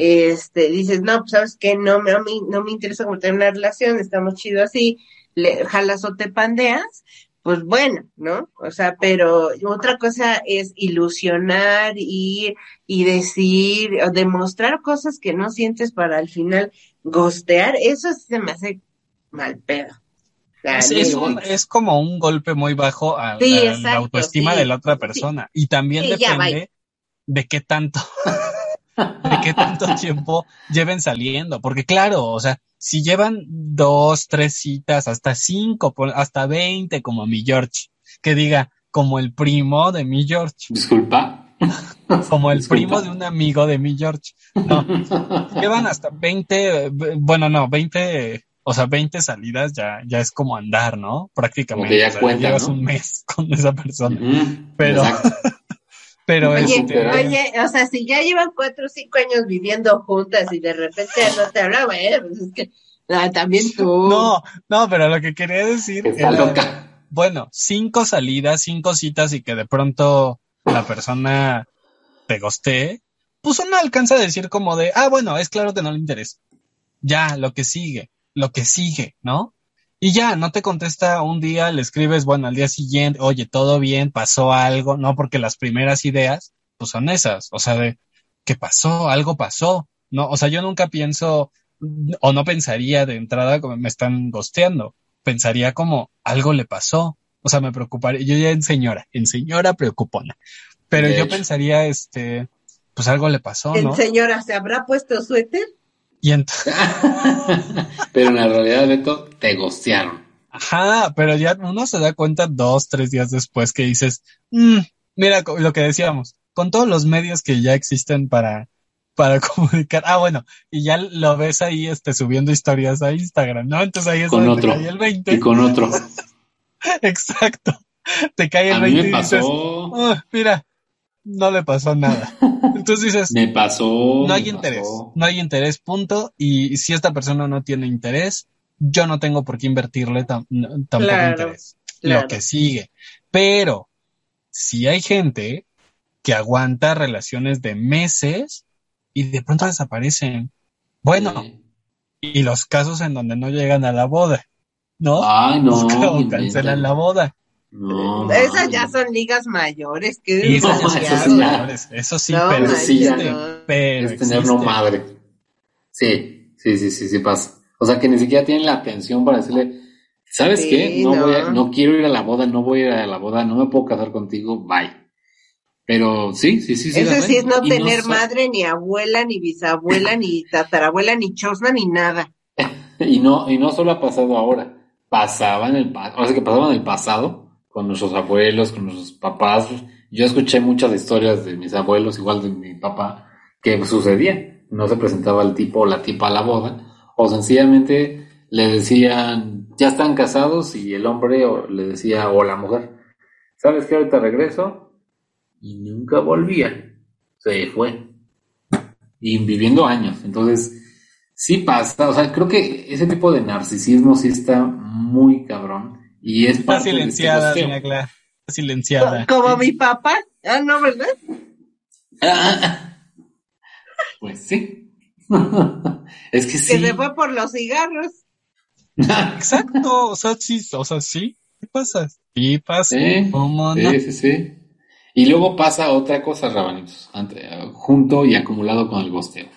Speaker 4: este, dices, no, pues sabes que no, me, no me interesa como tener una relación, estamos chido así, le jalas o te pandeas, pues bueno, ¿no? O sea, pero otra cosa es ilusionar y, y decir, o demostrar cosas que no sientes para al final gostear, eso sí se me hace mal pedo.
Speaker 3: Es, es, un, es, como un golpe muy bajo a,
Speaker 4: sí,
Speaker 3: a
Speaker 4: exacto,
Speaker 3: la autoestima
Speaker 4: sí,
Speaker 3: de la otra persona. Y también depende de qué tanto, de qué tanto tiempo lleven saliendo. Porque claro, o sea, si llevan dos, tres citas, hasta cinco, hasta veinte, como mi George, que diga, como el primo de mi George,
Speaker 5: Disculpa.
Speaker 3: como el
Speaker 5: Disculpa.
Speaker 3: primo de un amigo de mi George. No, llevan hasta 20, eh, bueno, no, 20, o sea, 20 salidas ya, ya es como andar, ¿no? Prácticamente.
Speaker 5: Como que ya
Speaker 3: o sea,
Speaker 5: cuenta,
Speaker 3: llevas
Speaker 5: ¿no?
Speaker 3: un mes con esa persona. Pero-
Speaker 5: exacto.
Speaker 3: Pero
Speaker 4: Oye,
Speaker 3: este,
Speaker 4: oye, o sea, si ya llevan cuatro o cinco años viviendo juntas y de repente no te habla, bueno, pues es que ah, también tú.
Speaker 3: no, no, pero lo que quería decir
Speaker 5: Que está
Speaker 3: era,
Speaker 5: loca.
Speaker 3: bueno, cinco salidas, cinco citas y que de pronto la persona te gostee, pues uno alcanza a decir como de, ah, bueno, es claro que no le interesa. Ya, lo que sigue, lo que sigue, ¿no? Y ya, no te contesta un día, le escribes, bueno, al día siguiente, oye, todo bien, pasó algo, no, porque las primeras ideas, pues son esas, o sea, de, ¿qué pasó? Algo pasó, ¿no? O sea, yo nunca pienso, o no pensaría de entrada como me están gosteando, pensaría como, algo le pasó, o sea, me preocuparía, yo ya en señora, en señora preocupona, pero yo pensaría, este, pues algo le pasó, ¿no?
Speaker 4: señora, ¿se habrá puesto suéter?
Speaker 3: Y entonces,
Speaker 5: Pero en la realidad, Beto, te gostearon.
Speaker 3: Ajá, pero ya uno se da cuenta dos, tres días después que dices, "Mm, mira lo que decíamos, con todos los medios que ya existen para, para comunicar, ah, bueno, y ya lo ves ahí, este, subiendo historias a Instagram, ¿no? Entonces ahí es
Speaker 5: Con
Speaker 3: donde te
Speaker 5: otro.
Speaker 3: cae el 20.
Speaker 5: Y con otro.
Speaker 3: Exacto. Te cae el
Speaker 5: A mí
Speaker 3: 20
Speaker 5: me
Speaker 3: y dices,
Speaker 5: pasó.
Speaker 3: "Ah, mira, no le pasó nada. Entonces dices,
Speaker 5: Me pasó.
Speaker 3: no hay interés,
Speaker 5: pasó.
Speaker 3: no hay interés, punto. Y si esta persona no tiene interés, yo no tengo por qué invertirle tam- tampoco
Speaker 4: Claro,
Speaker 3: interés.
Speaker 4: claro.
Speaker 3: Lo que sigue. Pero si hay gente que aguanta relaciones de meses y de pronto desaparecen. Bueno,
Speaker 5: Sí.
Speaker 3: y los casos en donde no llegan a la boda, ¿no?
Speaker 5: Ay, no.
Speaker 3: o cancelan la boda.
Speaker 5: No,
Speaker 4: Esas ya son ligas mayores, que
Speaker 3: son
Speaker 5: eso sí
Speaker 3: mayores, Eso sí,
Speaker 4: No,
Speaker 3: pero
Speaker 5: manches, sí, ya.
Speaker 3: existe,
Speaker 4: no.
Speaker 3: pero
Speaker 5: es tener no
Speaker 3: existe.
Speaker 5: madre. Sí, sí, sí, sí, sí pasa. O sea, que ni siquiera tienen la atención para decirle, ¿sabes
Speaker 4: Sí,
Speaker 5: qué? No,
Speaker 4: no.
Speaker 5: Voy a- no quiero ir a la boda, no voy a ir a la boda, no me puedo casar contigo, bye. Pero sí, sí, sí, sí.
Speaker 4: Eso sí es no
Speaker 5: Y
Speaker 4: tener madre, ni abuela, ni bisabuela, ni tatarabuela, ni chosna, ni nada.
Speaker 5: Y no, y no solo ha pasado ahora, pasaba en el pasado, o sea que pasaba en el pasado, con nuestros abuelos, con nuestros papás. Yo escuché muchas historias de mis abuelos, igual de mi papá, que sucedía. No se presentaba el tipo o la tipa a la boda, o sencillamente le decían, ya están casados, y el hombre o le decía, o la mujer, ¿sabes qué? Ahorita regreso, y nunca volvía. Se fue. Y viviendo años. Entonces, Sí pasa, o sea, creo que ese tipo de narcisismo sí está muy cabrón y es
Speaker 3: Está
Speaker 5: parte de este
Speaker 3: silenciada, doña Clara. Está silenciada.
Speaker 4: Como mi papá. Ah, no, ¿verdad?
Speaker 5: Pues sí. es que
Speaker 4: Que
Speaker 5: sí.
Speaker 4: se fue por los cigarros.
Speaker 3: Exacto, o sea, sí, o sea, sí. ¿Qué pasa? Sí pasa.
Speaker 5: Sí,
Speaker 3: ¿Cómo no?
Speaker 5: sí, sí, sí. Y luego pasa otra cosa, Rabanitos, ante- junto y acumulado con el gosteo.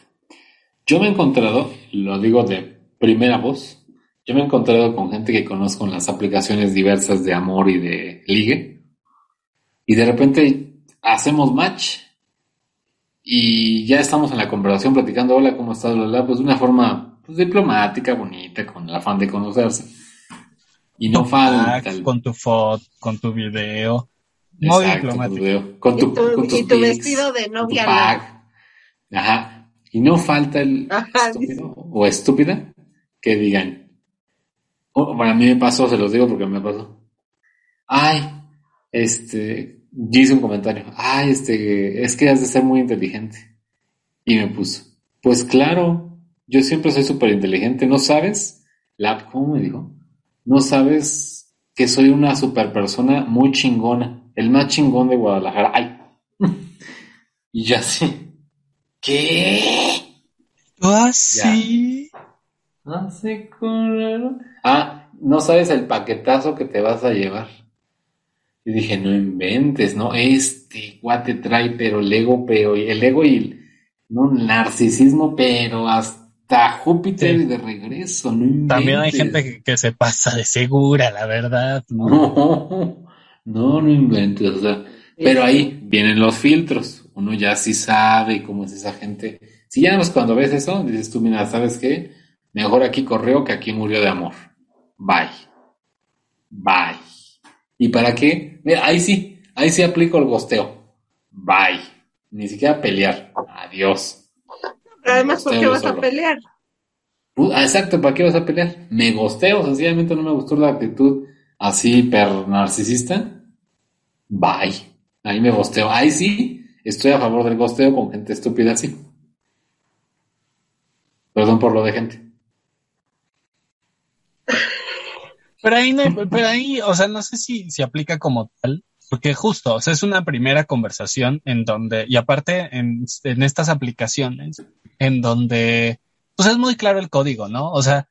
Speaker 5: Yo me he encontrado, lo digo de primera voz, yo me he encontrado con gente que conozco en las aplicaciones diversas de amor y de ligue, y de repente hacemos match y ya estamos en la conversación platicando, hola, ¿cómo estás? Bla, bla, pues de una forma pues, diplomática, bonita, con el afán de conocerse. Y no falta el-
Speaker 3: Con tu foto, con tu video. Muy
Speaker 5: Exacto,
Speaker 3: diplomático.
Speaker 5: tu video, Con tu,
Speaker 4: y tu,
Speaker 5: con tus
Speaker 4: y tu
Speaker 5: pics,
Speaker 4: vestido de novia.
Speaker 5: Ajá. Y no falta el
Speaker 4: Ajá,
Speaker 5: estúpido o estúpida que digan. Oh, bueno, a mí me pasó, se los digo porque me pasó. Ay, este, yo hice un comentario. Ay, este, es que has de ser muy inteligente. Y me puso. Pues claro, yo siempre soy súper inteligente. ¿No sabes? La, ¿cómo me dijo? No sabes que soy una super persona muy chingona. El más chingón de Guadalajara. Ay. y ya sí. ¿Qué?
Speaker 3: Ah, sí.
Speaker 5: Hace con- Ah, no sabes el paquetazo que te vas a llevar. Y dije, no inventes, ¿no? Este guate trae, pero el ego, pero el ego y el no, narcisismo, pero hasta Júpiter
Speaker 3: Sí.
Speaker 5: y de regreso, no inventes.
Speaker 3: También hay gente que, que se pasa de segura, la verdad. ¿no?
Speaker 5: No, no, no inventes, o sea, pero ahí vienen los filtros. Uno ya sí sabe cómo es esa gente. Si ya no es cuando ves eso, dices tú, mira, ¿sabes qué? Mejor aquí corrió que aquí murió de amor. Bye. Bye. ¿Y para qué? Mira, ahí sí, ahí sí aplico el gosteo. Bye. Ni siquiera pelear. Adiós.
Speaker 4: Pero además, ¿por qué vas a pelear?
Speaker 5: Pu- ah, Exacto, ¿para qué vas a pelear? Me gosteo, sencillamente no me gustó la actitud así per narcisista. Bye. Ahí me gosteo. Ahí sí, estoy a favor del gosteo con gente estúpida así. Perdón por lo de gente.
Speaker 3: Pero ahí, no pero ahí, o sea, no sé si se aplica como tal, porque justo, o sea, es una primera conversación en donde, y aparte en, en estas aplicaciones, en donde, pues es muy claro el código, ¿no? O sea,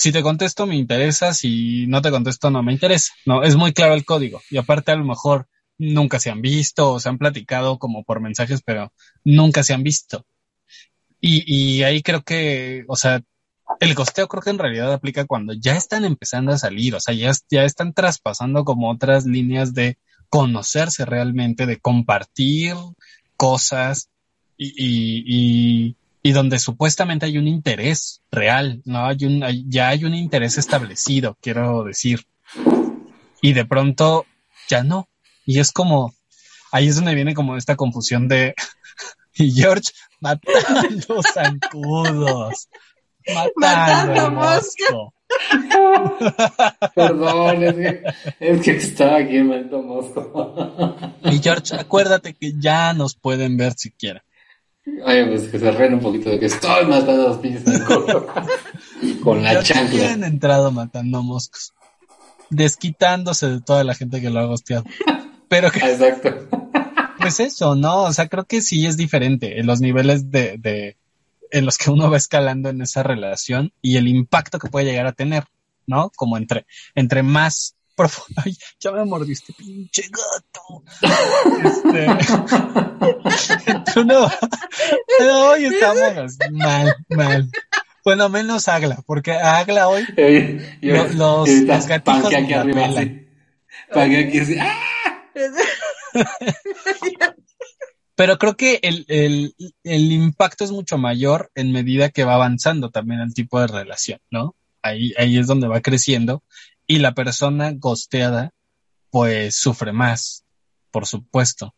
Speaker 3: si te contesto me interesa, si no te contesto no me interesa, ¿no? Es muy claro el código. Y aparte a lo mejor nunca se han visto o se han platicado como por mensajes, pero nunca se han visto. Y, y ahí creo que, o sea, el costeo creo que en realidad aplica cuando ya están empezando a salir, o sea, ya, ya están traspasando como otras líneas de conocerse realmente, de compartir cosas y, y, y, donde supuestamente hay un interés real, ¿no? Hay un, ya hay un interés establecido, quiero decir. Y de pronto ya no. Y es como, ahí es donde viene como esta confusión de, y George matando zancudos. Matando,
Speaker 4: Matando.
Speaker 5: Perdón, es que, es que estaba aquí en Maldito Mosco.
Speaker 3: Y George, acuérdate que ya nos pueden ver siquiera.
Speaker 5: Oye, pues que se ríen un poquito de que estoy matando a los pinches. Con la chancla.
Speaker 3: bien entrado matando moscos. Desquitándose de toda la gente que lo ha gosteado. Pero que,
Speaker 5: Exacto.
Speaker 3: pues eso, ¿no? O sea, creo que sí es diferente en los niveles de, de, en los que uno va escalando en esa relación y el impacto que puede llegar a tener, ¿no? Como entre, entre más profundo. Ay, ya me mordiste, pinche gato. Este, tú no, no, hoy estamos mal, mal. Bueno, menos Agla, porque a Agla hoy los- los
Speaker 5: panquea aquí arriba, aquí ¡ah!
Speaker 3: Pero creo que el, el, el impacto es mucho mayor en medida que va avanzando también el tipo de relación, ¿no? Ahí, ahí es donde va creciendo y la persona gosteada pues sufre más, por supuesto.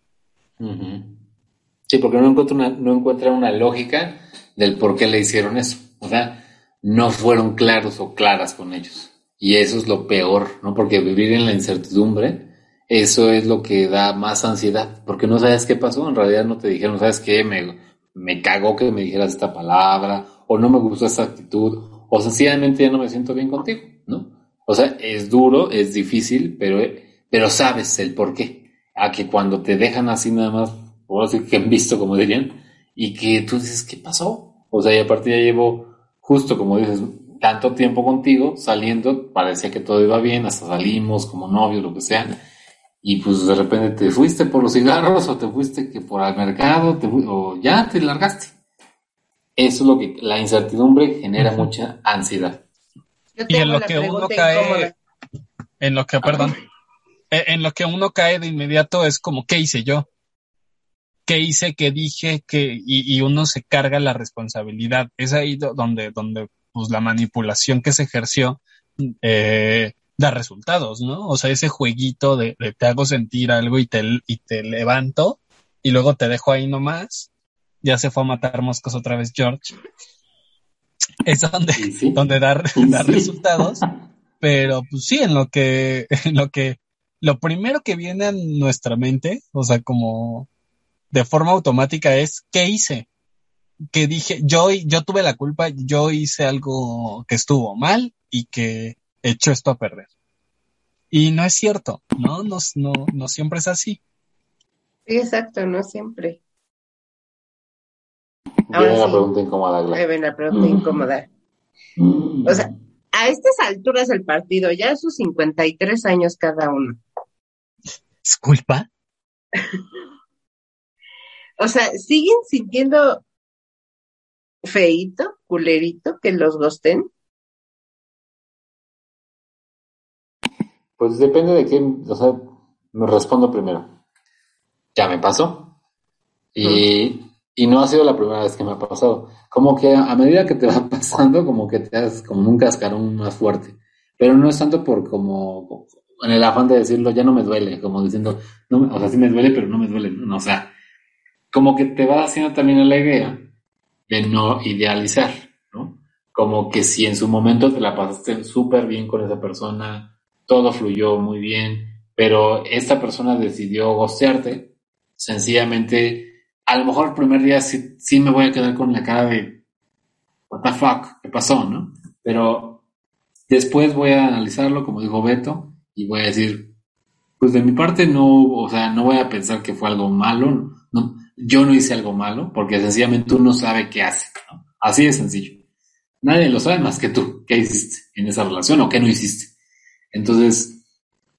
Speaker 5: Sí, porque no encuentra una, no encuentra una lógica del por qué le hicieron eso. O sea, no fueron claros o claras con ellos. Y eso es lo peor, ¿no? Porque vivir en la incertidumbre, eso es lo que da más ansiedad, porque no sabes qué pasó, en realidad no te dijeron, ¿sabes qué? Me, me cagó que me dijeras esta palabra, o no me gustó esta actitud, o sencillamente ya no me siento bien contigo, ¿no? O sea, es duro, es difícil, pero, pero sabes el por qué. A que cuando te dejan así nada más, por así que han visto, como dirían, y que tú dices, ¿qué pasó? O sea, y aparte ya llevo, justo como dices, tanto tiempo contigo, saliendo, parecía que todo iba bien, hasta salimos como novios, lo que sea, y pues de repente te fuiste por los cigarros, o te fuiste que por el mercado, te o ya te largaste. Eso es lo que, la incertidumbre genera mucha ansiedad.
Speaker 4: Yo
Speaker 3: Y en lo que uno cae,
Speaker 4: incómoda.
Speaker 3: en lo que, perdón, eh, en lo que uno cae de inmediato es como, ¿qué hice yo? ¿Qué hice? ¿Qué dije? que y, y uno se carga la responsabilidad. Es ahí do- donde, donde, pues la manipulación que se ejerció, eh, da resultados, ¿no? O sea, ese jueguito de, de te hago sentir algo y te, y te levanto y luego te dejo ahí nomás. Ya se fue a matar moscos otra vez George. Es donde,
Speaker 5: sí,
Speaker 3: donde
Speaker 5: sí.
Speaker 3: resultados. Pero pues sí, en lo que, en lo que, lo primero que viene a nuestra mente, o sea, como de forma automática es, ¿qué hice? Que dije, yo, yo tuve la culpa, yo hice algo que estuvo mal y que echó esto a perder. Y no es cierto, ¿no? No, no, no siempre es así.
Speaker 4: Sí, exacto, no siempre.
Speaker 5: Viene
Speaker 4: Ahora
Speaker 5: la
Speaker 4: sí.
Speaker 5: pregunta incómoda,
Speaker 4: Ahí ven la pregunta incómoda. O sea, a estas alturas del partido, ya a sus 53 años cada uno.
Speaker 3: ¿Es culpa?
Speaker 4: O sea, ¿siguen sintiendo feito, culerito, que los gosten?
Speaker 5: Pues depende de qué, o sea, me respondo primero. Ya me pasó. Y, y no ha sido la primera vez que me ha pasado. Como que a, medida que te va pasando, como que te das como un cascarón más fuerte. Pero no es tanto por como, en el afán de decirlo, ya no me duele, como diciendo, no, o sea, sí me duele, pero no me duele, ¿no? O sea, como que te va haciendo también la idea de no idealizar, ¿no? Como que si en su momento te la pasaste súper bien con esa persona, todo fluyó muy bien, pero esta persona decidió gostearte, sencillamente, a lo mejor el primer día sí, sí me voy a quedar con la cara de, what the fuck, ¿qué pasó, no? Pero después voy a analizarlo, como dijo Beto, y voy a decir, pues de mi parte no, o sea, no voy a pensar que fue algo malo, yo no hice algo malo, porque sencillamente uno sabe qué hace, ¿no? Así de sencillo. Nadie lo sabe más que tú, qué hiciste en esa relación o qué no hiciste. Entonces,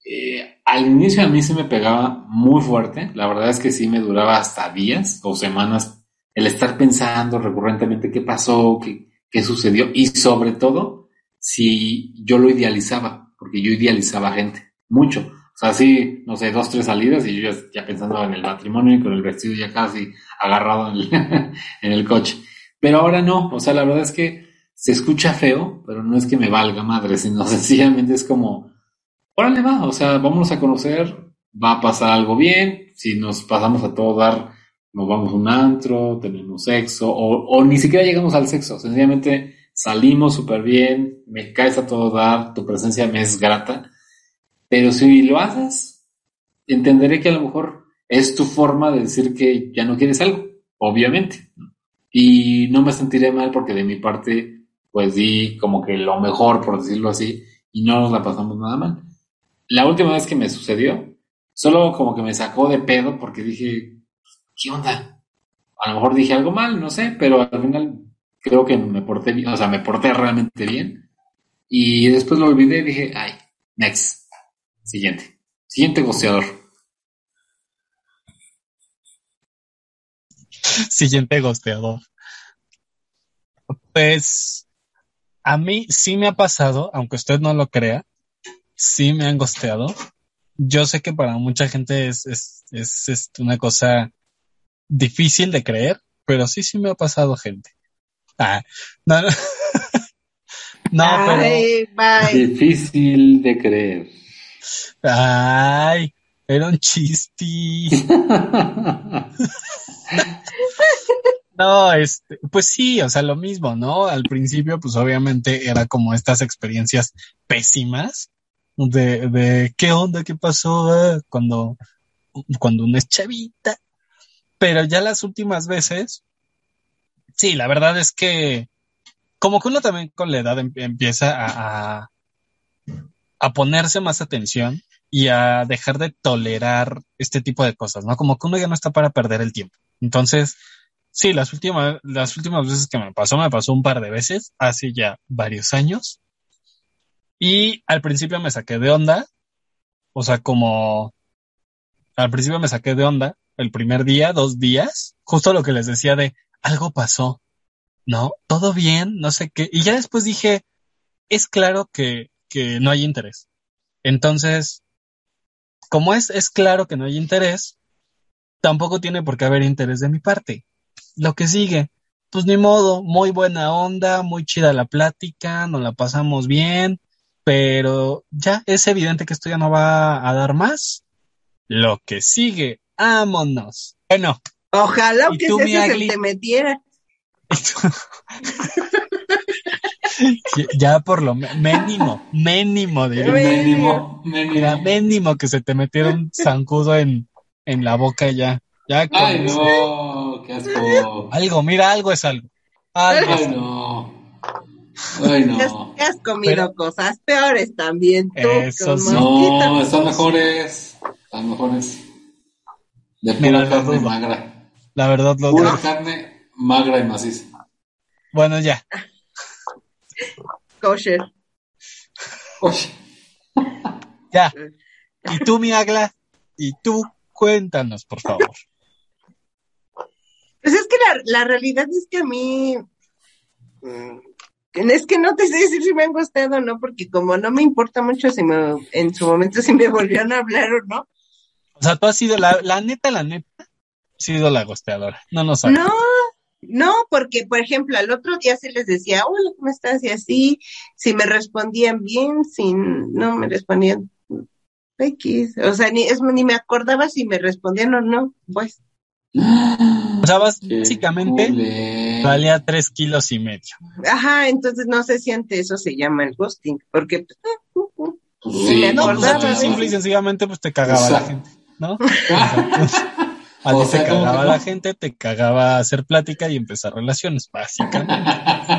Speaker 5: eh, al inicio a mí se me pegaba muy fuerte, la verdad es que sí me duraba hasta días o semanas el estar pensando recurrentemente qué pasó, qué, qué sucedió y sobre todo si yo lo idealizaba, porque yo idealizaba gente, mucho. O sea, sí, no sé, dos, tres salidas y yo ya, ya pensando en el matrimonio y con el vestido ya casi agarrado en el, en el coche. Pero ahora no, o sea, la verdad es que se escucha feo, pero no es que me valga madre, sino sencillamente es como, órale va, o sea, vamos a conocer, va a pasar algo bien, si nos pasamos a todo dar, nos vamos a un antro, tenemos sexo, o, o ni siquiera llegamos al sexo, sencillamente salimos súper bien, me caes a todo dar, tu presencia me es grata, pero si lo haces, entenderé que a lo mejor es tu forma de decir que ya no quieres algo, obviamente, y no me sentiré mal porque de mi parte, pues di como que lo mejor, por decirlo así, y no nos la pasamos nada mal. La última vez que me sucedió, solo como que me sacó de pedo porque dije, ¿qué onda? A lo mejor dije algo mal, no sé, pero al final creo que me porté bien, o sea, me porté realmente bien. Y después lo olvidé y dije, ay, next. Siguiente. Siguiente goceador.
Speaker 3: Siguiente gosteador. Pues a mí sí me ha pasado, aunque usted no lo crea, sí me han gosteado. Yo sé que para mucha gente es, es, es, es una cosa difícil de creer, pero sí, sí me ha pasado gente. Ah, no, no, no, pero,
Speaker 4: bye.
Speaker 5: Difícil de creer.
Speaker 3: ay, era un chiste. No, este, pues sí, o sea, lo mismo, ¿no? Al principio, pues obviamente era como estas experiencias pésimas de, de qué onda, qué pasó ah, cuando, cuando uno es chavita. Pero ya las últimas veces, sí, la verdad es que como que uno también con la edad em- empieza a, a ponerse más atención y a dejar de tolerar este tipo de cosas, ¿no? Como que uno ya no está para perder el tiempo. Entonces, sí, las últimas, las últimas veces que me pasó, me pasó un par de veces, hace ya varios años. Y al principio me saqué de onda, o sea, como al principio me saqué de onda, el primer día, dos días, justo lo que les decía de algo pasó, ¿no? Todo bien, no sé qué. Y ya después dije, es claro que, que no hay interés. Entonces, como es, es claro que no hay interés, tampoco tiene por qué haber interés de mi parte. Lo que sigue, pues ni modo, muy buena onda, muy chida la plática, nos la pasamos bien, pero ya es evidente que esto ya no va a dar más. Lo que sigue, vámonos. Bueno,
Speaker 4: Ojalá
Speaker 3: ¿Y
Speaker 4: que
Speaker 3: tú,
Speaker 4: ese se te metiera.
Speaker 3: ya por lo mínimo, mínimo, diría.
Speaker 5: Mínimo, mínimo.
Speaker 3: Mira, mínimo que se te metiera un zancudo en, en la boca ya. Ya con
Speaker 5: Ay, no, qué asco.
Speaker 3: Algo, mira, algo es algo. Algo
Speaker 5: Ay, no. Ay, no.
Speaker 4: ya has comido
Speaker 3: Pero-
Speaker 4: cosas peores también tú.
Speaker 3: Eso sí.
Speaker 5: No, están mejores. Están mejores. De
Speaker 3: Mira,
Speaker 5: pura carne magra.
Speaker 3: La verdad lo
Speaker 5: Pura
Speaker 3: dudo.
Speaker 5: carne magra y maciza.
Speaker 3: Bueno, ya.
Speaker 4: Kosher.
Speaker 5: Oye,
Speaker 3: Ya. Y tú, mi Agla, y tú, cuéntanos, por favor.
Speaker 4: Pues es que la, la realidad es que a mí. mm, Es que no te sé decir si me han gustado o no, porque como no me importa mucho si me, en su momento si me volvieron a hablar o no.
Speaker 3: O sea, tú has sido, la, la neta, la neta, has sido la gosteadora. No nos sabes.
Speaker 4: No, no, porque por ejemplo, al otro día sí les decía, hola, ¿cómo estás? Y así, si me respondían bien, si no me respondían X. O sea, ni, es, ni me acordaba si me respondían o no, pues.
Speaker 3: O sea,
Speaker 5: qué
Speaker 3: básicamente valía tres kilos y medio.
Speaker 4: Ajá, entonces no sé si ante eso se llama el ghosting, porque pues, uh, uh, uh.
Speaker 5: Sí,
Speaker 3: No, pues
Speaker 4: acordaba
Speaker 3: simple y sencillamente pues te cagaba
Speaker 5: O sea,
Speaker 3: la gente, ¿no? A ti
Speaker 5: O
Speaker 3: te
Speaker 5: sea, ¿cómo
Speaker 3: cagaba
Speaker 5: que
Speaker 3: la gente, te cagaba hacer plática y empezar relaciones, básicamente.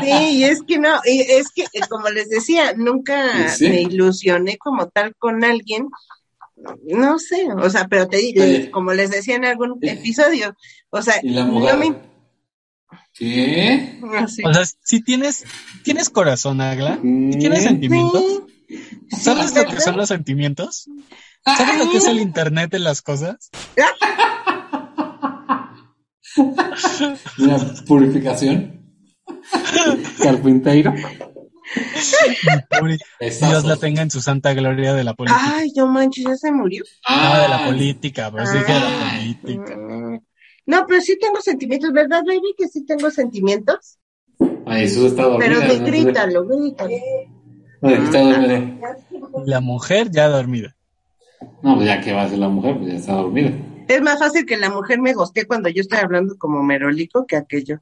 Speaker 4: Sí, y es que no, y es que eh, como les decía, nunca
Speaker 5: Sí.
Speaker 4: me ilusioné como tal con alguien, no sé, o sea, pero te digo, como les decía en algún episodio, o sea,
Speaker 5: Y la
Speaker 4: no
Speaker 5: mujer.
Speaker 4: me
Speaker 5: ¿Qué?
Speaker 4: así.
Speaker 3: O sea, si tienes, tienes corazón, Agla, si tienes sentimientos,
Speaker 4: Sí,
Speaker 3: ¿sabes
Speaker 4: sí,
Speaker 3: lo que son los sentimientos? ¿Sabes lo que es el internet de las cosas?
Speaker 5: La purificación. Carpinteiro.
Speaker 3: Dios la tenga en su santa gloria de la política.
Speaker 4: Ay, no manches, ya se murió.
Speaker 3: No, de la
Speaker 5: Ah,
Speaker 3: política, pero sí que de la
Speaker 4: Ah.
Speaker 3: política.
Speaker 4: No, pero sí tengo sentimientos, ¿verdad, baby? Que sí tengo sentimientos.
Speaker 5: Ay, Jesús está dormida.
Speaker 4: Pero grítalo, grítalo.
Speaker 5: Está dormida.
Speaker 3: La mujer ya dormida.
Speaker 5: No, pues ya que va a ser la mujer, pues ya está dormida.
Speaker 4: Es más fácil que la mujer me goste cuando yo estoy hablando como merolico que aquello.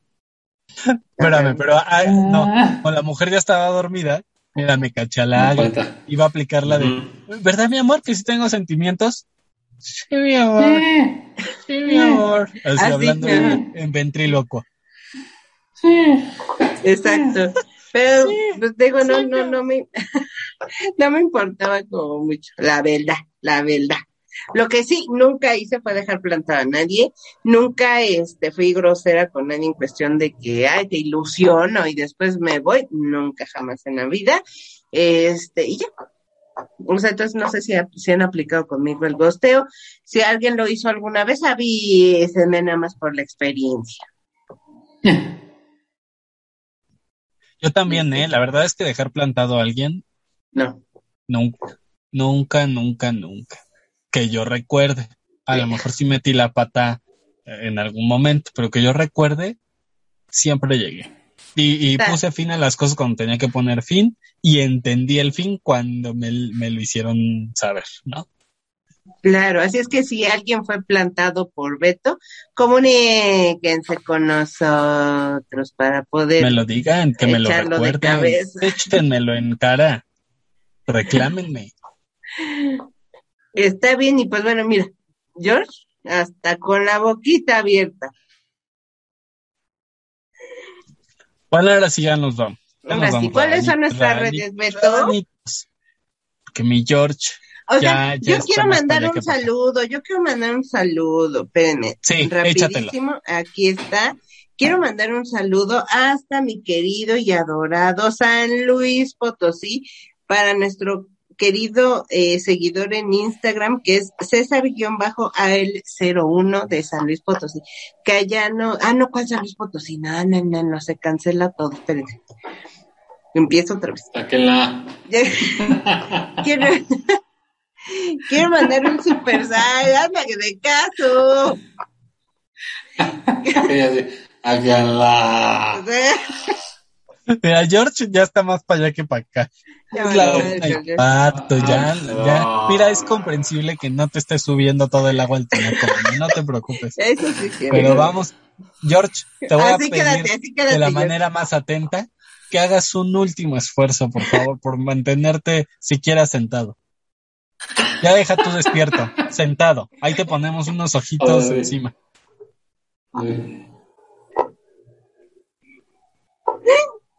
Speaker 3: Espérame, pero ah, no, como la mujer ya estaba dormida, mira, me
Speaker 5: falta.
Speaker 3: Iba a aplicar la de. ¿verdad, mi amor, que sí tengo sentimientos? Sí, mi amor, sí, mi amor. Así
Speaker 4: Así,
Speaker 3: hablando en, en ventrílocuo.
Speaker 4: Exacto. Pero, pues digo, no, no, no me, no me importaba como mucho, la verdad, la verdad. Lo que sí nunca hice fue dejar plantada a nadie, nunca este fui grosera con nadie en cuestión de que ay te ilusiono y después me voy, nunca jamás en la vida. Este, y ya. O sea, entonces no sé si, si han aplicado conmigo el gosteo. Si alguien lo hizo alguna vez, avísenme nada más por la experiencia.
Speaker 3: Yo también, ¿eh? La verdad es que dejar plantado a alguien,
Speaker 4: No.
Speaker 3: nunca, nunca, nunca, nunca. Que yo recuerde. A lo mejor sí metí la pata en algún momento, pero que yo recuerde, siempre llegué. Y, y puse fin a las cosas cuando tenía que poner fin y entendí el fin cuando me, me lo hicieron saber, ¿no?
Speaker 4: Claro, así es que si alguien fue plantado por Beto, comuníquense con nosotros para poder.
Speaker 3: Me lo digan, que me lo recuerden. Échenmelo en cara. Reclámenme.
Speaker 4: Está bien, y pues bueno, mira, George, hasta con la boquita abierta.
Speaker 3: Bueno, ahora sí ya nos vamos. Ya
Speaker 4: Ahora
Speaker 3: nos
Speaker 4: sí,
Speaker 3: vamos,
Speaker 4: ¿cuáles son nuestras redes, Beto?
Speaker 3: Que mi George.
Speaker 4: O sea,
Speaker 3: Ya- ya
Speaker 4: yo quiero mandar un saludo, yo quiero mandar un saludo, espérenme,
Speaker 3: Sí,
Speaker 4: rapidísimo, aquí está. Quiero mandar un saludo hasta mi querido y adorado San Luis Potosí para nuestro querido eh, seguidor en Instagram que es César-AL01 de San Luis Potosí. Que allá no, ah, no, ¿cuál San Luis Potosí? No, no, no, no, se cancela todo, espérense. Empiezo otra vez.
Speaker 5: Sáquenla.
Speaker 4: quiero, quiero mandar un super sal, anda que de caso.
Speaker 5: Háganla.
Speaker 3: Mira, George ya está más para allá que para acá. Parto, ya,
Speaker 5: Ah,
Speaker 3: ya.
Speaker 5: no.
Speaker 3: Mira, es comprensible que no te esté subiendo todo el agua al tinaco, no te preocupes.
Speaker 4: Eso sí.
Speaker 3: Pero vamos, George, te voy a pedir
Speaker 4: quédate, así quédate.
Speaker 3: de la
Speaker 4: George.
Speaker 3: manera más atenta que hagas un último esfuerzo, por favor, por mantenerte siquiera sentado. Ya deja tú despierto, sentado. Ahí te ponemos unos ojitos
Speaker 5: Ay.
Speaker 3: encima.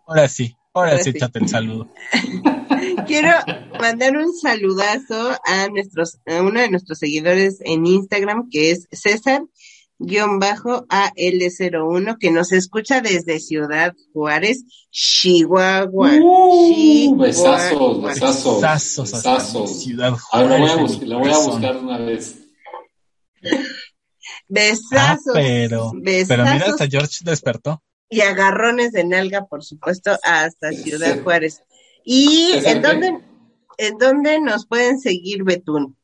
Speaker 3: Ahora sí, ahora,
Speaker 4: Ahora
Speaker 3: sí,
Speaker 4: sí.
Speaker 3: échate el saludo.
Speaker 4: Quiero mandar un saludazo a nuestros, a uno de nuestros seguidores en Instagram, que es César-AL01, que nos escucha desde Ciudad Juárez, Chihuahua.
Speaker 5: Uh,
Speaker 4: Chihuahua.
Speaker 5: besazos, besazos.
Speaker 3: Besazos
Speaker 5: Besazos.
Speaker 3: Ciudad
Speaker 5: A ver, lo voy a,
Speaker 3: Juárez,
Speaker 5: buscar, lo voy a buscar una vez.
Speaker 4: Besazos.
Speaker 3: Ah, pero,
Speaker 4: besazos
Speaker 3: pero mira, hasta George despertó.
Speaker 4: y agarrones de nalga, por supuesto, hasta Ciudad Juárez. ¿Y
Speaker 5: ¿César
Speaker 4: en dónde, en dónde nos pueden seguir, Betún?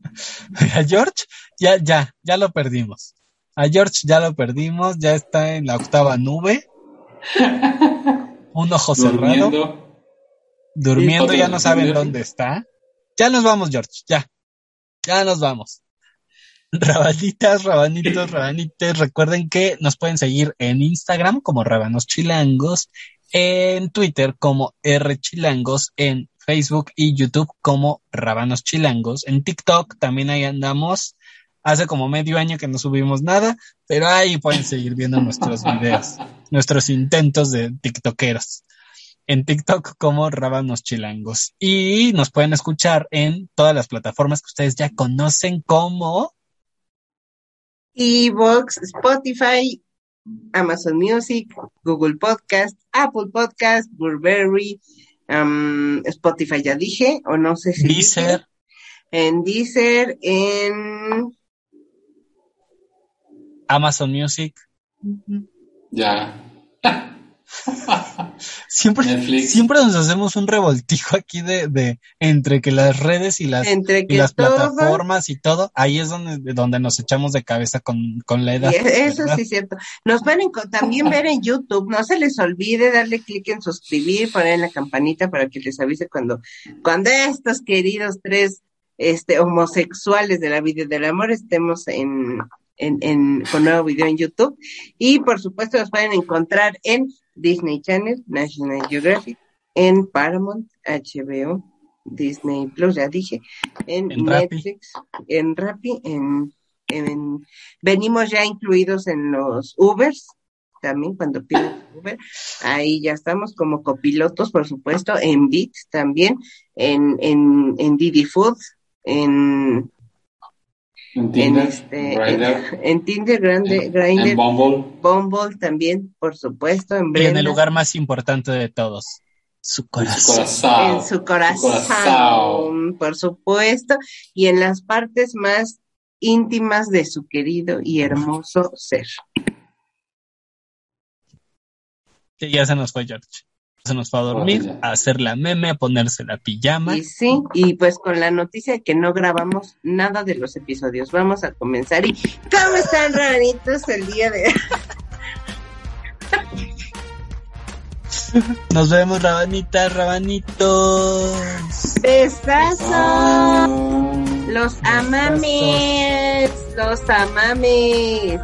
Speaker 3: A George, ya, ya, ya lo perdimos. A George ya lo perdimos, ya está en la octava nube. Un ojo cerrado,
Speaker 5: Durmiendo. Sí,
Speaker 3: ya no saben dónde está. Ya nos vamos, George, ya. Ya nos vamos. Rabanitas, rabanitos, rabanites, recuerden que nos pueden seguir en Instagram como Rabanos Chilangos, en Twitter como R Chilangos, en Facebook y YouTube como Rabanos Chilangos, en TikTok también ahí andamos. Hace como medio año que no subimos nada, pero ahí pueden seguir viendo nuestros videos, nuestros intentos de TikTokeros. En TikTok como Rábanos Chilangos. Y nos pueden escuchar en todas las plataformas que ustedes ya conocen como
Speaker 4: Evox, Spotify, Amazon Music, Google Podcast, Apple Podcast, Burberry, um, Spotify ya dije, o no sé si dije.
Speaker 3: Deezer,
Speaker 4: en Deezer, en
Speaker 3: Amazon Music.
Speaker 5: Ya.
Speaker 3: Siempre,
Speaker 5: Netflix.
Speaker 3: siempre nos hacemos un revoltijo aquí de, de entre que las redes y las,
Speaker 4: entre
Speaker 3: y
Speaker 4: que
Speaker 3: las
Speaker 4: todo,
Speaker 3: plataformas y todo, ahí es donde, de donde nos echamos de cabeza con, con la edad.
Speaker 4: y eso
Speaker 3: ¿verdad?
Speaker 4: sí es cierto. Nos pueden también ver en YouTube, no se les olvide darle clic en suscribir, poner en la campanita para que les avise cuando, cuando estos queridos tres este homosexuales de la vida y del amor estemos en, en, en con nuevo video en YouTube. Y por supuesto los pueden encontrar en Disney Channel, National Geographic, en Paramount, HBO, Disney Plus, ya dije, en,
Speaker 3: En Rappi.
Speaker 4: Netflix, en Rappi, en, en venimos ya incluidos en los Ubers, también cuando piden Uber, ahí ya estamos como copilotos, por supuesto, en Bit también, en, en, en Didi Food, en,
Speaker 5: En
Speaker 4: en
Speaker 5: Tinder,
Speaker 4: este,
Speaker 5: Grindr,
Speaker 4: en Tinder, Grande,
Speaker 5: en
Speaker 4: Grindr,
Speaker 5: Bumble.
Speaker 4: Bumble también, por supuesto, en
Speaker 3: Y en el lugar más importante de todos, su
Speaker 5: En
Speaker 3: corazón.
Speaker 5: su corazón.
Speaker 4: en su corazón,
Speaker 5: corazón.
Speaker 4: por supuesto, y en las partes más íntimas de su querido y hermoso ser.
Speaker 3: Que ya se nos fue George. Se nos fue a dormir, a hacer la meme, a ponerse la pijama.
Speaker 4: Y sí, y pues con la noticia de que no grabamos nada de los episodios, vamos a comenzar. ¿Y cómo están, ranitos, el día de
Speaker 3: Nos vemos, rabanitas, rabanitos.
Speaker 4: Besazo. Los amames, los amames.